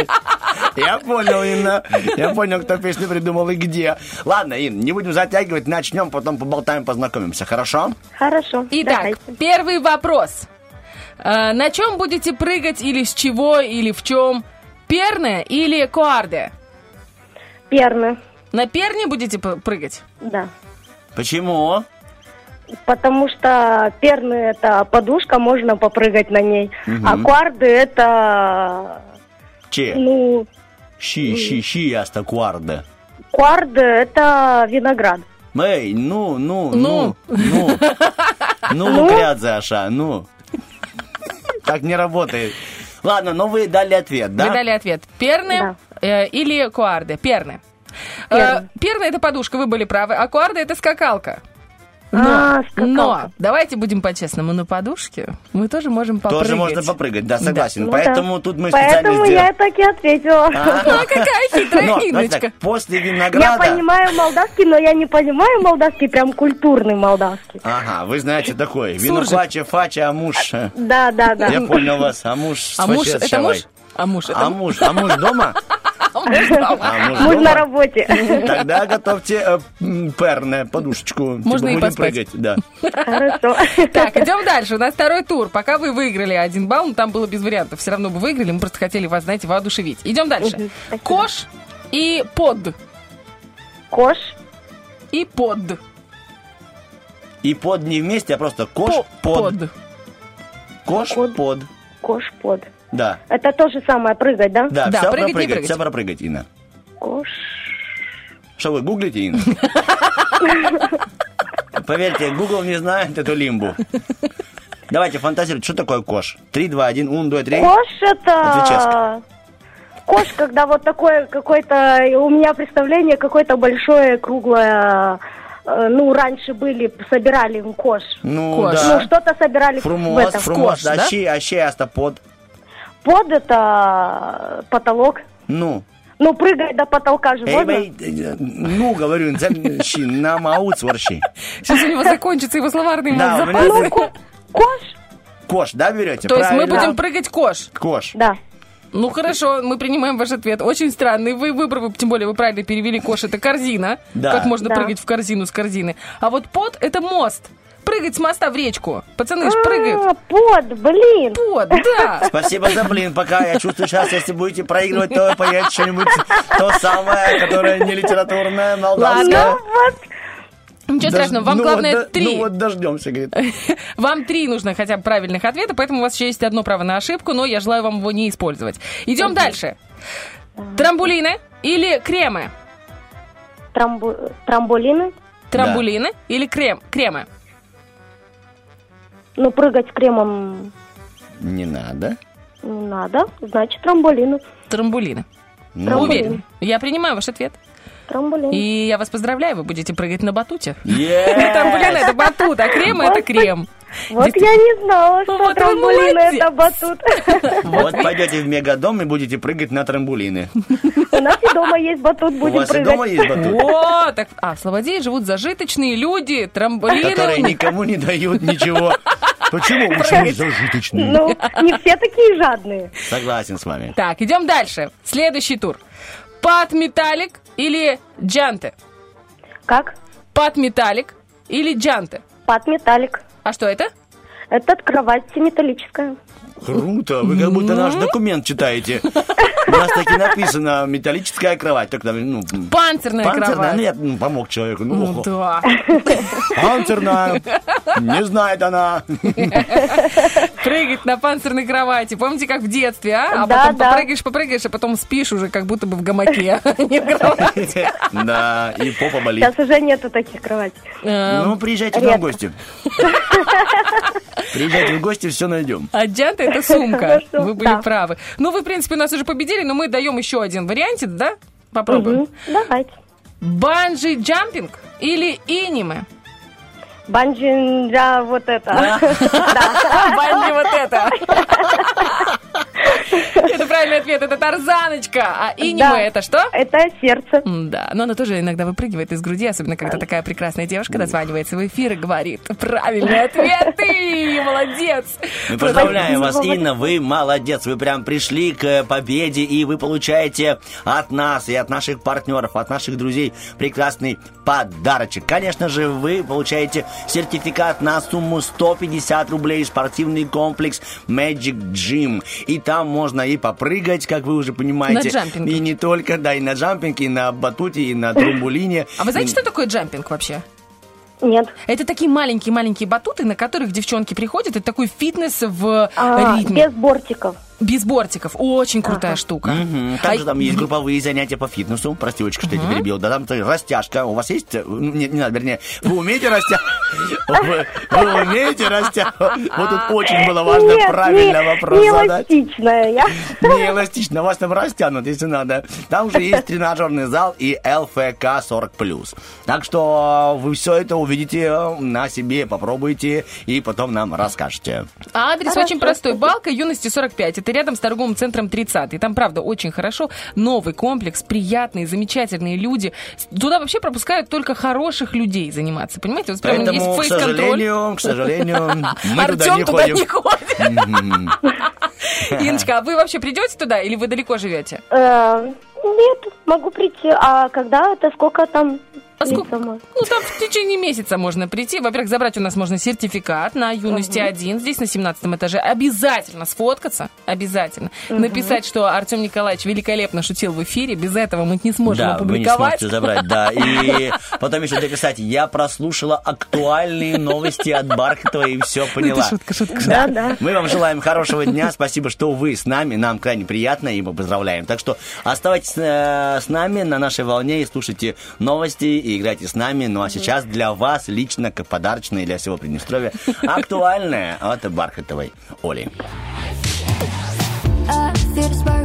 Я понял, Инна. Я понял, кто песню придумал и где. Ладно, Ин, не будем затягивать, начнем, потом поболтаем, познакомимся, хорошо? Хорошо. Итак, давайте. первый вопрос. Э, На чем будете прыгать или с чего, или в чем? Перне или коарде? Перны. На перне будете прыгать? Да. Почему? Потому что перны это подушка, можно попрыгать на ней. Мгм. А кварды это, Че? ну, Щи, щи, щи, аста кварда. кварды это виноград. Эй, ну, ну, Ну. ну, ну. Ну, грядзе, Аша, ну. Так не работает. Ладно, но вы дали ответ, да? Вы дали ответ. Перне э, или коарде? Перне. Э, Перне. Перне это подушка, вы были правы, а коарде это скакалка. А, Но, скакалка. но, давайте будем по-честному, на подушке мы тоже можем попрыгать. Тоже можно попрыгать, да, согласен. Ну Поэтому да. тут мы специально Поэтому сделали. я так и ответила. А. Какая хитрая Инночка. после Я винограда... понимаю молдавский, но я не понимаю молдавский, прям культурный молдавский. Ага, вы знаете такое. Вино фача, фача, а муж... э, Да, да, да. Я понял вас, а муж... А вообще это муж? А муж, это А муж, а муж дома? Муж. А Муж на работе. Тогда готовьте э, перне, подушечку. Типа Можно и будем поспать. прыгать, да. Хорошо. Так, идем дальше. У нас второй тур. Пока вы выиграли один балл, но там было без вариантов. Все равно бы выиграли, мы просто хотели вас, знаете, воодушевить. Идем дальше. Кош и под. Кош. И под. И под не вместе, а просто кош, По- под. Кош, под. Кош под. Да. Это то же самое, прыгать, да? Да, Да, все прыгать, не пропрыгать, прыгать. все пропрыгать, Инна. Кош. Что вы гуглите, Инна? Поверьте, Google не знает эту лимбу. Давайте фантазировать, что такое кош? Три, два, один, ун, два, три. Кош Отвечай. это... Кош, когда вот такое какое-то... У меня представление какое-то большое, круглое... э, Ну, раньше были, собирали кош. Ну, Кош. Ну, да. что-то собирали в этом. да? а щи, а щи, аста под. Под это потолок. Ну. Ну, прыгать до потолка же Эй, можно? бей, э, ну, говорю, на мауц ворши. Сейчас у него закончится его словарный Да, запас. Ну, кош? кош, да, берете? То есть мы будем прыгать кош. Кош. Да. Ну хорошо, мы принимаем ваш ответ. Очень странный. Вы выбрали, тем более вы правильно перевели кош, это корзина. Да. Как можно Да. прыгать в корзину с корзины. А вот под это мост. Прыгать с моста в речку. Пацаны ж прыгают. А, под, блин. Под, да. Спасибо за блин, пока. Я чувствую, сейчас, если будете проигрывать, то поедете что-нибудь то самое, которое не литературное, молдавское. Ладно. Вот. Ничего Дож- страшного, вам ну главное вот, да- три. Ну вот дождемся, говорит. Вам три нужно хотя бы правильных ответа, поэтому у вас еще есть одно право на ошибку, но я желаю вам его не использовать. Идем дальше. Трамбулины или кремы? Трамбу- Трамболины. Трамбулины или крем, кремы? Ну, прыгать с кремом Не надо. не надо. Значит, трамболины. Трамбулины. Ну, Уверен. Я принимаю ваш ответ. Трамболины. И я вас поздравляю, вы будете прыгать на батуте. Е! Трамбулин это батут, а крем это крем. Вот я не знала, что вот трамбулин это батут. Вот пойдете в мегадом и будете прыгать на трамбулины. У нас и дома есть батут, У будем вас и прыгать. дома есть батут? О, так, а, в Слободее живут зажиточные люди, трамбулины. Которые никому не дают ничего. Почему? Почему зажиточные? Ну, не все такие жадные. Согласен с вами. Так, идем дальше. Следующий тур. Пат металлик или джанте? Как? Пат металлик или джанте? Пат металлик. А что это? Это кровать металлическая. Круто, вы как будто наш документ читаете. У нас таки написано металлическая кровать. Так, там, ну, Панцирная панцирная, кровать. ну, я м, помог человеку. Ну, Ну да. Панцирная. Не знает она. Прыгать на панцирной кровати. Помните, как в детстве, а? А Да, потом да. попрыгаешь, попрыгаешь, а потом спишь уже как будто бы в гамаке, а не в кровати. Да, и попа болит. Сейчас уже нету таких кроватей. Ну, приезжайте к нам в гости. Приезжайте в гости, все найдем. А джанта это сумка. Вы были да. правы. Ну, вы, в принципе, нас уже победили, но мы даем еще один вариантик, да? Попробуем. Давайте. Банджи джампинг или иниме? Банджи, да, вот это. Банджи вот это. Это правильный ответ, это тарзаночка. А иниме Да. это что? Это сердце. Да, но она тоже иногда выпрыгивает из груди, особенно когда такая прекрасная девушка дозванивается в эфир и говорит правильный ответ. Ты молодец. Мы поздравляем вас, Инна, вы молодец, вы прям пришли к победе, и вы получаете от нас и от наших партнеров, от наших друзей прекрасный подарочек. Конечно же, вы получаете сертификат на сумму 150 рублей, спортивный комплекс Magic Gym. И там можно и попрыгать, как вы уже понимаете. На джампинге. И не только, да, и на джампинге, и на батуте, и на трамбулине. А вы знаете, что такое джампинг вообще? Нет. Это такие маленькие-маленькие батуты, на которых девчонки приходят. Это такой фитнес в А, ритме. без бортиков. Без бортиков. Очень крутая штука. Мгм. А Также там есть групповые занятия по фитнесу. Прости, девочка, что я тебя перебил. Да там то растяжка. У вас есть? э, ну, Не, не надо, вернее, вы умеете растяжку? Вы, вы умеете растяжку? Вот тут очень было важно Нет, правильно не- вопрос не задать. эластичная я. Не эластично, вас там растянут, если надо. Там же есть тренажерный зал и ЛФК 40+. Так что вы все это увидите э, на себе, попробуйте и потом нам расскажете. А адрес Хорошо, очень простой. Балка юности 45. Это рядом с торговым центром 30. И там, правда, очень хорошо. Новый комплекс, приятные, замечательные люди. Туда вообще пропускают только хороших людей заниматься. Понимаете? Вот прям есть Поэтому, к фейс-контроль. сожалению, к сожалению, мы туда Артем не туда ходим. не ходит. Мгм. Иночка, а вы вообще придете туда или вы далеко живете? Э, Нет, могу прийти. А когда это? Сколько там? А сколько? Ну, там в течение месяца можно прийти. Во-первых, забрать у нас можно сертификат на юности 1, здесь на 17 этаже. Обязательно сфоткаться, обязательно. Написать, что Артем Николаевич великолепно шутил в эфире. Без этого мы не сможем Да, вы не опубликовать. сможете забрать, да. И потом еще дописать, я прослушала актуальные новости от Бархатова и все поняла. шутка, шутка, Да, да. Мы вам желаем хорошего дня. Спасибо, что вы с нами. Нам крайне приятно, и мы поздравляем. Так что оставайтесь э, с нами на нашей волне и слушайте новости и играйте с нами. Ну а сейчас для вас лично, как подарочное для всего Приднестровья, актуальное от Бархатовой Оли. I feel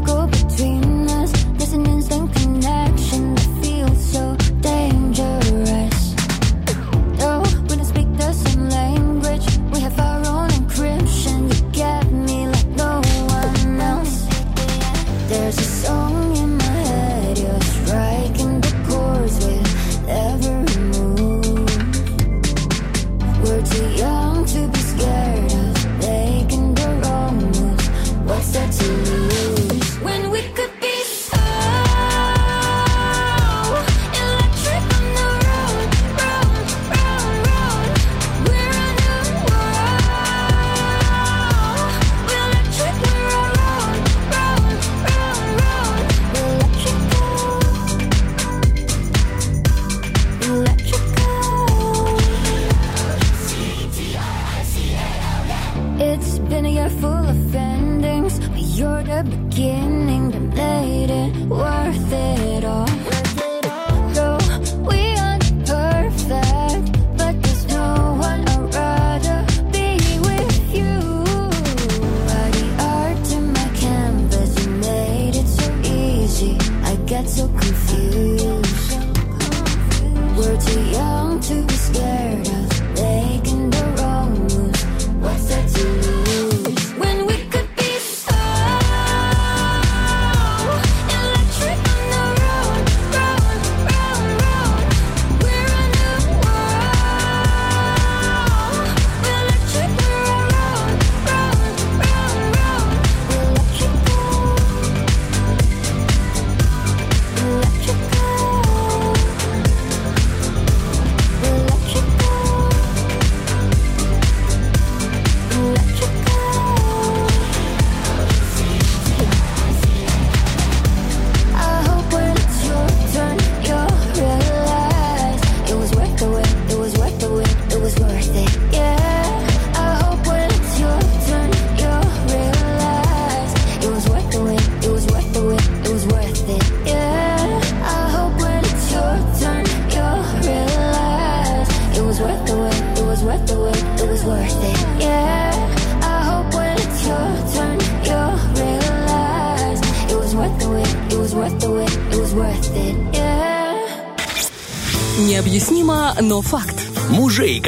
beginning that made it worth it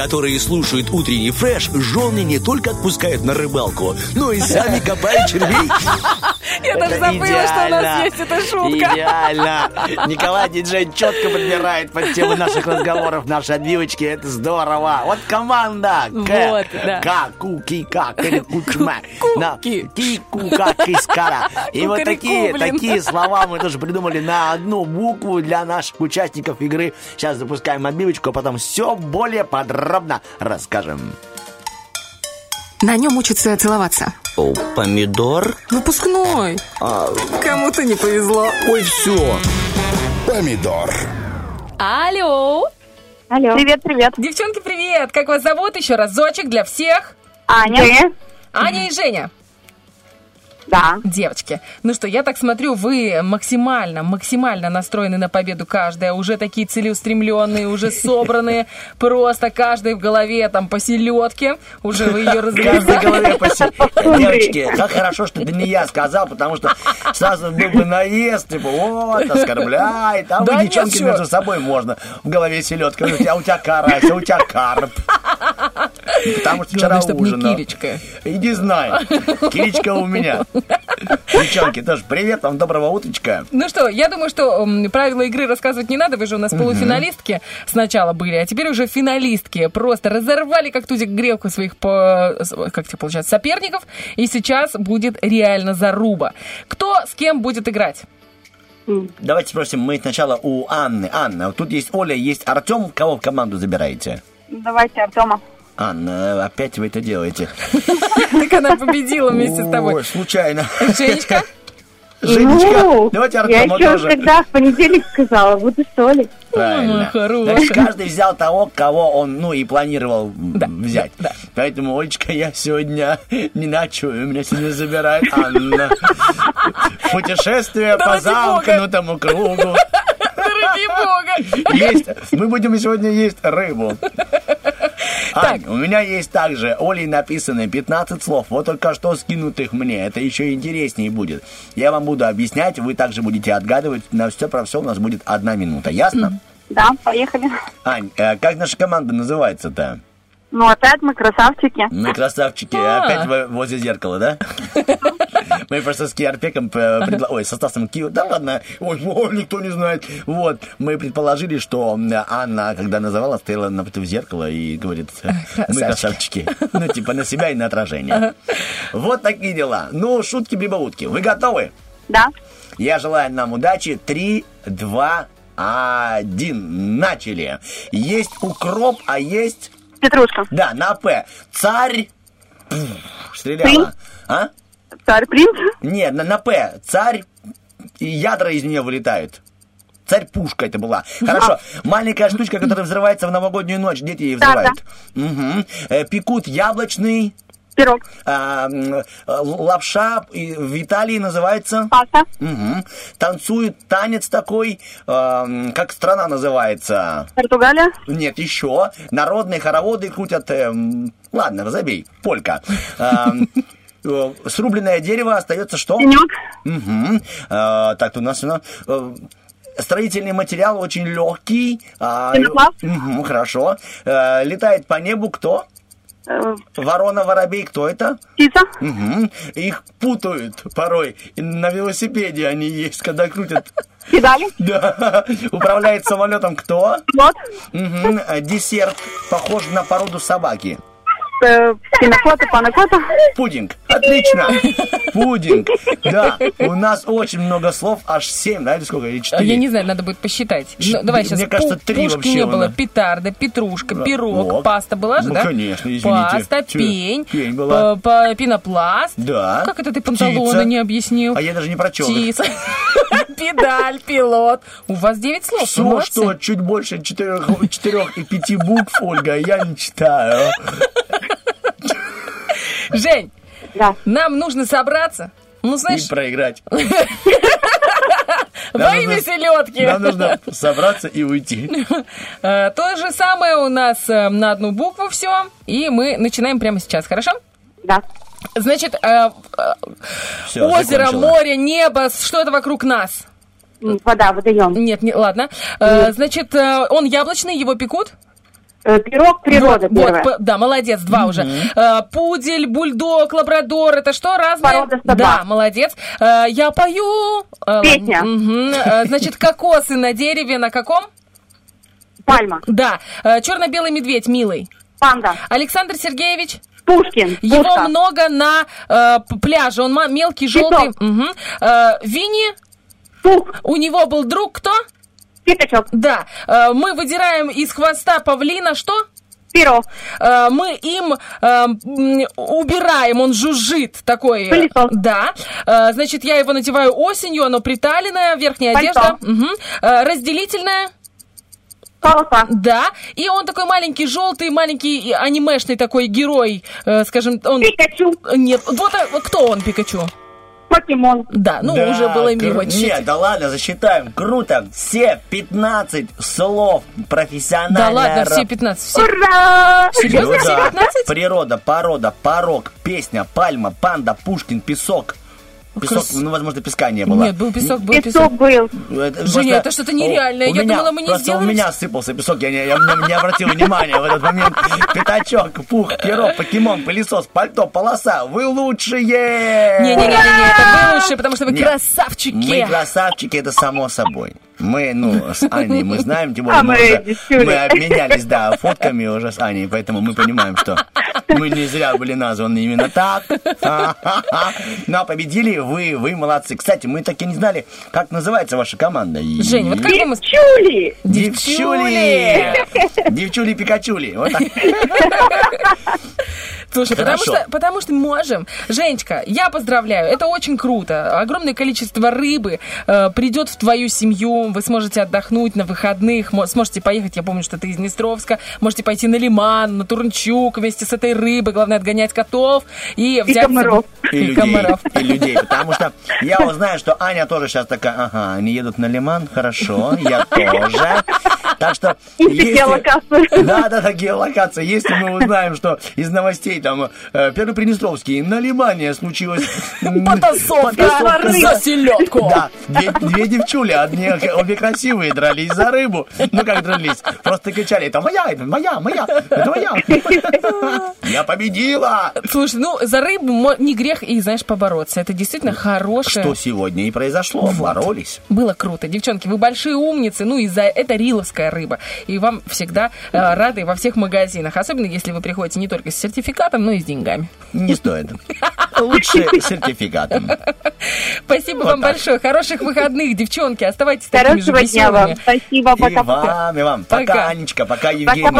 которые слушают утренний фреш, жены не только отпускают на рыбалку, но и сами копают червей. Я даже забыла, что у нас есть эта шутка. Идеально. Николай Диджей четко подбирает под тему наших разговоров наши отбивочки. Это здорово. Вот команда. Вот, да. К, ку, ки, ка, кери, ку, чма. На, Ки, ку, ка, кис, кара. И вот такие, такие слова мы тоже придумали на одну букву для наших участников игры. Сейчас запускаем отбивочку, а потом все более подробно расскажем. На нем учатся целоваться. О, помидор? Выпускной. А, Кому-то не повезло. Ой, все. Помидор. Алло. Алло. Привет, привет. Девчонки, привет. Как вас зовут? Еще разочек для всех. Аня. Аня и Женя. Да. Девочки, ну что, я так смотрю, вы максимально, максимально настроены на победу каждая, уже такие целеустремленные, уже собранные, просто каждый в голове там по селедке, уже вы ее се- Девочки, как хорошо, что это не я сказал, потому что сразу был бы наезд, типа, вот, оскорбляет, а вы, девчонки, между собой можно. В голове селедка, у тебя, у тебя карась, а у тебя карп. Потому что вчера Главное, чтоб не ужинал. Киречка. Иди знай, Киричка у меня. Девчонки, тоже привет, вам доброго утречка. Ну что, я думаю, что правила игры рассказывать не надо. Вы же у нас полуфиналистки сначала были, а теперь уже финалистки. Просто разорвали как тузик грелку своих, по, как тебе получается, соперников. И сейчас будет реально заруба. Кто с кем будет играть? Давайте спросим мы сначала у Анны. Анна, тут есть Оля, есть Артем. Кого в команду забираете? Давайте Артема. Анна, опять вы это делаете. Так она победила вместе с тобой. Ой, случайно. Женечка? Женечка, Ну, давайте Я Артема еще тоже. когда в понедельник сказала, буду соли. Правильно. хорошая. Значит, каждый взял того, кого он, ну, и планировал взять. Поэтому, Олечка, я сегодня не ночую, меня сегодня забирает Анна. Путешествие по замкнутому кругу. Ради бога! Есть. Мы будем сегодня есть рыбу. Ань, у меня есть также Олей написаны 15 слов, вот только что скинутых мне. Это еще интереснее будет. Я вам буду объяснять, вы также будете отгадывать. На все про все у нас будет одна минута. Ясно? Да, поехали. Ань, э, как наша команда называется-то? Ну, опять мы красавчики. Мы красавчики, А. опять во- возле зеркала, да? Мы просто с Киарпеком, предла- ой, со Стасом Кио, да ладно, ой, ой, никто не знает. Вот, мы предположили, что Анна, когда называла, стояла напротив зеркала и говорит, мы красавчики. Ну, типа на себя и на отражение. Вот такие дела. Ну, шутки-бибаутки. Вы готовы? Да. Я желаю нам удачи. Три, два, один. Начали. Есть укроп, а есть... Петрушка. Да, на П. Царь... Пф, Стреляла. А? Царь принц? Нет, на, на П. Царь... Ядра из нее вылетают. Царь-пушка это была. Хорошо. Маленькая штучка, которая взрывается в новогоднюю ночь. Дети ее Да, взрывают. Мгм. Э, Пекут яблочный... Пирог. А, э, лапша в Италии называется... Паста. Мгм. Танцуют танец такой, эм, как страна называется? Португалия. Нет, еще. Народные хороводы крутят... эм, ладно, забей. Полька. Э, Срубленное дерево остается что? Пенек. Мгм. Э, Так, тут у нас... э, Строительный материал очень легкий. а, Пенопласт. мгм, Хорошо. Э, Летает по небу кто? Ворона, воробей, кто это? Птица. Мгм. Их путают порой. На велосипеде они есть, когда крутят. Педали. Да. Управляет самолетом кто? Мгм. Э, Десерт похож на породу собаки. Э, Пинакота, панакота. Пудинг. Отлично. Пудинг. Да. У нас очень много слов, аж семь, да, или сколько? Или четыре? Я не знаю, надо будет посчитать. Ну, давай мне сейчас. кажется, три Пушки вообще не было. нас. Петарда, петрушка, пирог, Ок. паста была же, Ну, да? конечно, извините. Паста, пень, Пень была. по- по- пенопласт. Да. Как это ты панталоны Птица. не объяснил? А я даже не прочел. Птица. Педаль, пилот. У вас 9 слов. Все, молодцы. что чуть больше четырех, четырех и пяти букв, Ольга, я не читаю. Жень, Да. нам нужно собраться. Ну, знаешь, И проиграть. во имя селедки. Нам нужно собраться и уйти. Э, То же самое у нас э, на одну букву все. И мы начинаем прямо сейчас, хорошо? Да. Значит, э, э, озеро, закончила. море, небо, что это вокруг нас? Вода, водоем. Нет, не, ладно. Э, значит, э, он яблочный, его пекут? Э, Пирог природа Вот, вот, первая. п- да, молодец, два уже. Э, пудель, бульдог, лабрадор, это что, разные? Порода собак. Да, молодец. Э, я пою... Песня. значит, кокосы на дереве, на каком? Пальма. Да. черно-белый медведь, милый. Панда. Александр Сергеевич? Пушкин. Его Пушка. много на э, пляже. Он мелкий, желтый. Мгм. Э, Винни? У него был друг кто? Пятачок. Да. Э, мы выдираем из хвоста павлина что? Перо. Э, мы им э, убираем, он жужжит такой. Пылесос. Да. Значит, я его надеваю осенью, оно приталенное, верхняя Пальто. одежда. Э, разделительное. Полоса. Да. И он такой маленький, желтый, маленький анимешный такой герой, скажем, он... Пикачу. Нет, вот кто он, Пикачу? Покемон. Да, ну Да, уже было кру- мимо чуть-чуть. Нет, да ладно, засчитаем. Круто. Все 15 слов профессиональная Да ладно, все 15. Все... Ура! Серьезно, Ну все да. 15? Природа, порода, порог, песня, пальма, панда, Пушкин, песок. Песок, Крас- ну, возможно, песка не было. Нет, был песок, был Песок песок. был. Это Женя, это что-то нереальное. у Я меня- думала, мы не просто сделаем у меня сыпался песок, я не, я не- не обратил внимания в этот момент. Пятачок, пух, перо, покемон, пылесос, пальто, полоса. Вы лучшие! Не-не-не, это вы лучшие, потому что вы красавчики. Мы красавчики, это само собой. Мы, ну, с Аней мы знаем, тем более А мы, мы уже- девчули. мы обменялись, да, фотками уже с Аней, поэтому мы понимаем, что мы не зря были названы именно так. Но победили вы, вы молодцы. Кстати, мы так и не знали, как называется ваша команда. Жень, вот как мы... Чули. Девчули! Девчули Пикачули. Вот так. Слушай, потому что, потому что можем. Женечка, я поздравляю, это очень круто. Огромное количество рыбы э, придет в твою семью, вы сможете отдохнуть на выходных, мо- сможете поехать, я помню, что ты из Днестровска, можете пойти на Лиман, на Турнчук вместе с этой рыбой, главное отгонять котов и взять... с комаров. И И людей, комаров. и людей, потому что я вот знаю, что Аня тоже сейчас такая, ага, они едут на Лиман, хорошо, я тоже. Так что... И геолокацию. Да, да, да, геолокация. Если мы узнаем, что из новостей там э, Первоприднестровский на Лимане случилось... Потасовка за селедку. Да, две, две девчули, одни, обе красивые, дрались за рыбу. Ну, как дрались? Просто кричали, это моя, это моя, моя, это моя. Я победила! Слушай, ну, за рыбу не грех и, знаешь, побороться. Это действительно хорошее. Что сегодня и произошло, боролись. Было круто. Девчонки, вы большие умницы. Ну, и за это риловская рыба. И вам всегда э, рады во всех магазинах. Особенно, если вы приходите не только с сертификатом, но и с деньгами. Не стоит. Лучше сертификатом. Спасибо Вот вам так. большое. Хороших выходных, девчонки. Оставайтесь такими же Хорошего дня вам. веселыми. Спасибо, И вам, и вам. Пока, Пока. Анечка, пока, Евгения.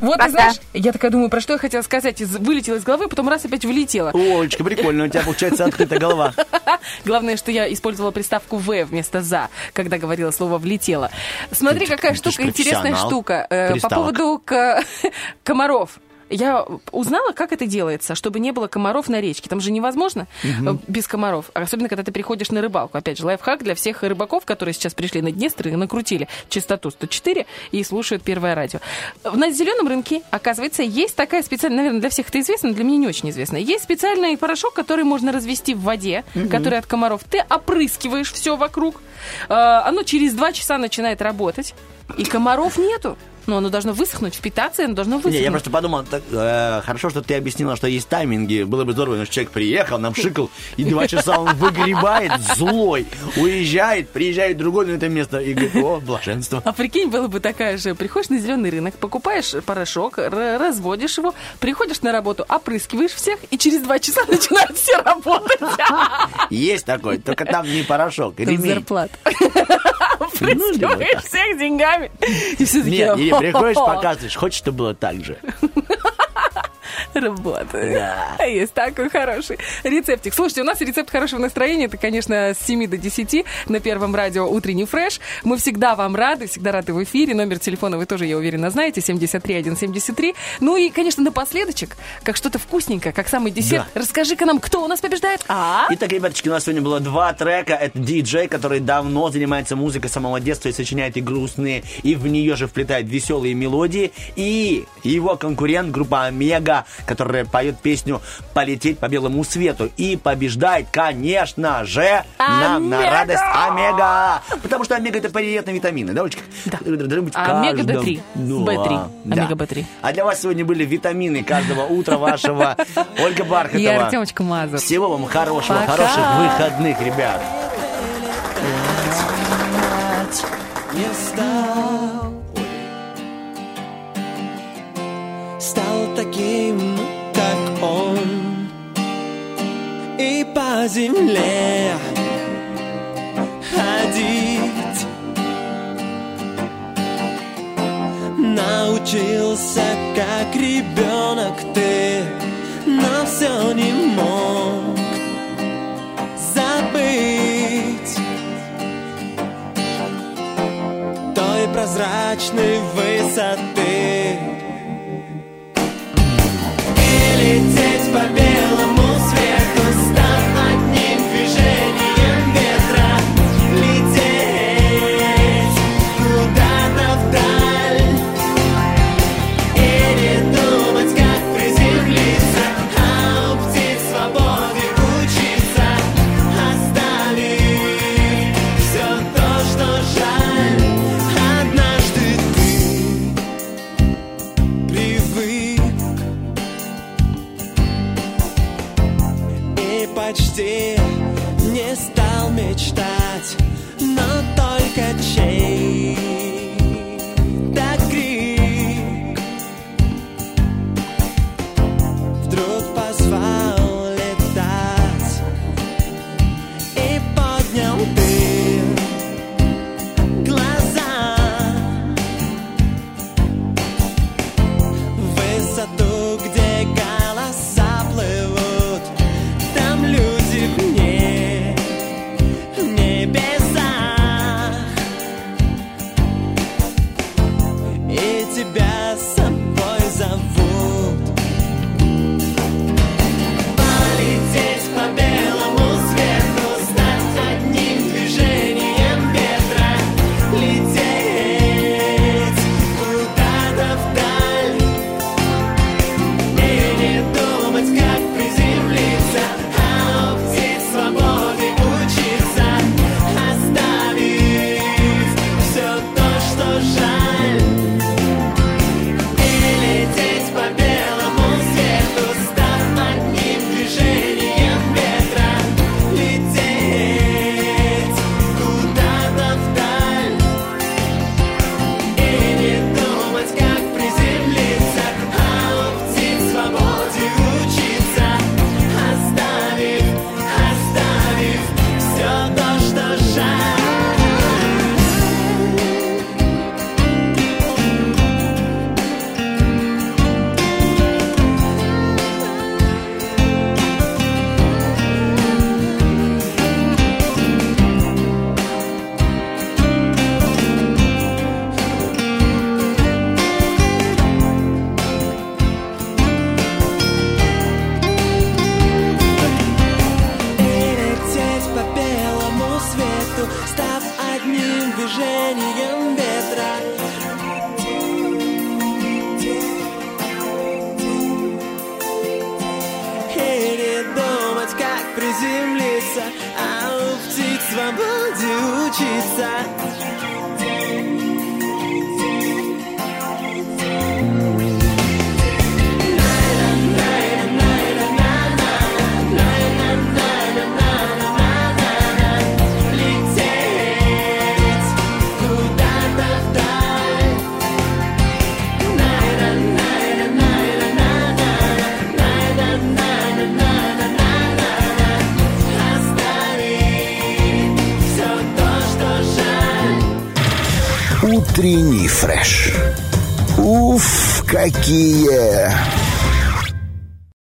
Вот, Пока. ты знаешь, я такая думаю, про что я хотела сказать. Вылетела из головы, потом раз опять влетела. Олечка, прикольно, у тебя получается открытая голова. Главное, что я использовала приставку «в» вместо «за», когда говорила слово «влетело». Смотри, какая штука, интересная штука. Э, По поводу к- комаров. Я узнала, как это делается, чтобы не было комаров на речке. Там же невозможно э, без комаров. Особенно, когда ты приходишь на рыбалку. Опять же, лайфхак для всех рыбаков, которые сейчас пришли на Днестр и накрутили частоту 104 и слушают первое радио. На зеленом рынке, оказывается, есть такая специальная, наверное, для всех это известно, но для меня не очень известно. Есть специальный порошок, который можно развести в воде, который от комаров. Ты опрыскиваешь все вокруг. Э, Оно через два часа начинает работать. И комаров нету. Но оно должно высохнуть, впитаться, и оно должно высохнуть. Не, я просто подумал, так, э, хорошо, что ты объяснила, что есть тайминги. Было бы здорово, но человек приехал, нам шикал, и два часа он выгребает злой, уезжает, приезжает другой на это место и говорит, о, блаженство. А прикинь, было бы такая же. Приходишь на зеленый рынок, покупаешь порошок, разводишь его, приходишь на работу, опрыскиваешь всех, и через два часа начинают все работать. Есть такой, только там не порошок, ремень. зарплата. Ну, Опрыскиваешь всех деньгами. И все не, приходишь, показываешь, хочешь, чтобы было так же. Работает. Да. Есть такой хороший рецептик. Слушайте, у нас рецепт хорошего настроения. Это, конечно, с 7 до 10 на первом радио «Утренний фреш». Мы всегда вам рады, всегда рады в эфире. Номер телефона вы тоже, я уверена, знаете. 73173. Ну и, конечно, напоследочек, как что-то вкусненькое, как самый десерт. Расскажи-ка нам, кто у нас побеждает? А? Итак, ребяточки, у нас сегодня было два трека. Это диджей, который давно занимается музыкой с самого детства и сочиняет и грустные, и в нее же вплетает веселые мелодии. И его конкурент, группа Омега, которая поет песню «Полететь по белому свету». И побеждает, конечно же, нам на радость Омега. Потому что Омега это приятные витамины, да, Олечка? Да. Омега D3. B3. Омега B3. А для вас сегодня были витамины каждого утра вашего. Ольга Бархатова. И Артемочка Мазур. Всего вам хорошего, Пока. хороших выходных, ребят. не стал Таким, как он И по земле ходить. Научился, как ребенок ты Но все не мог забыть. Той прозрачной высоты Parque.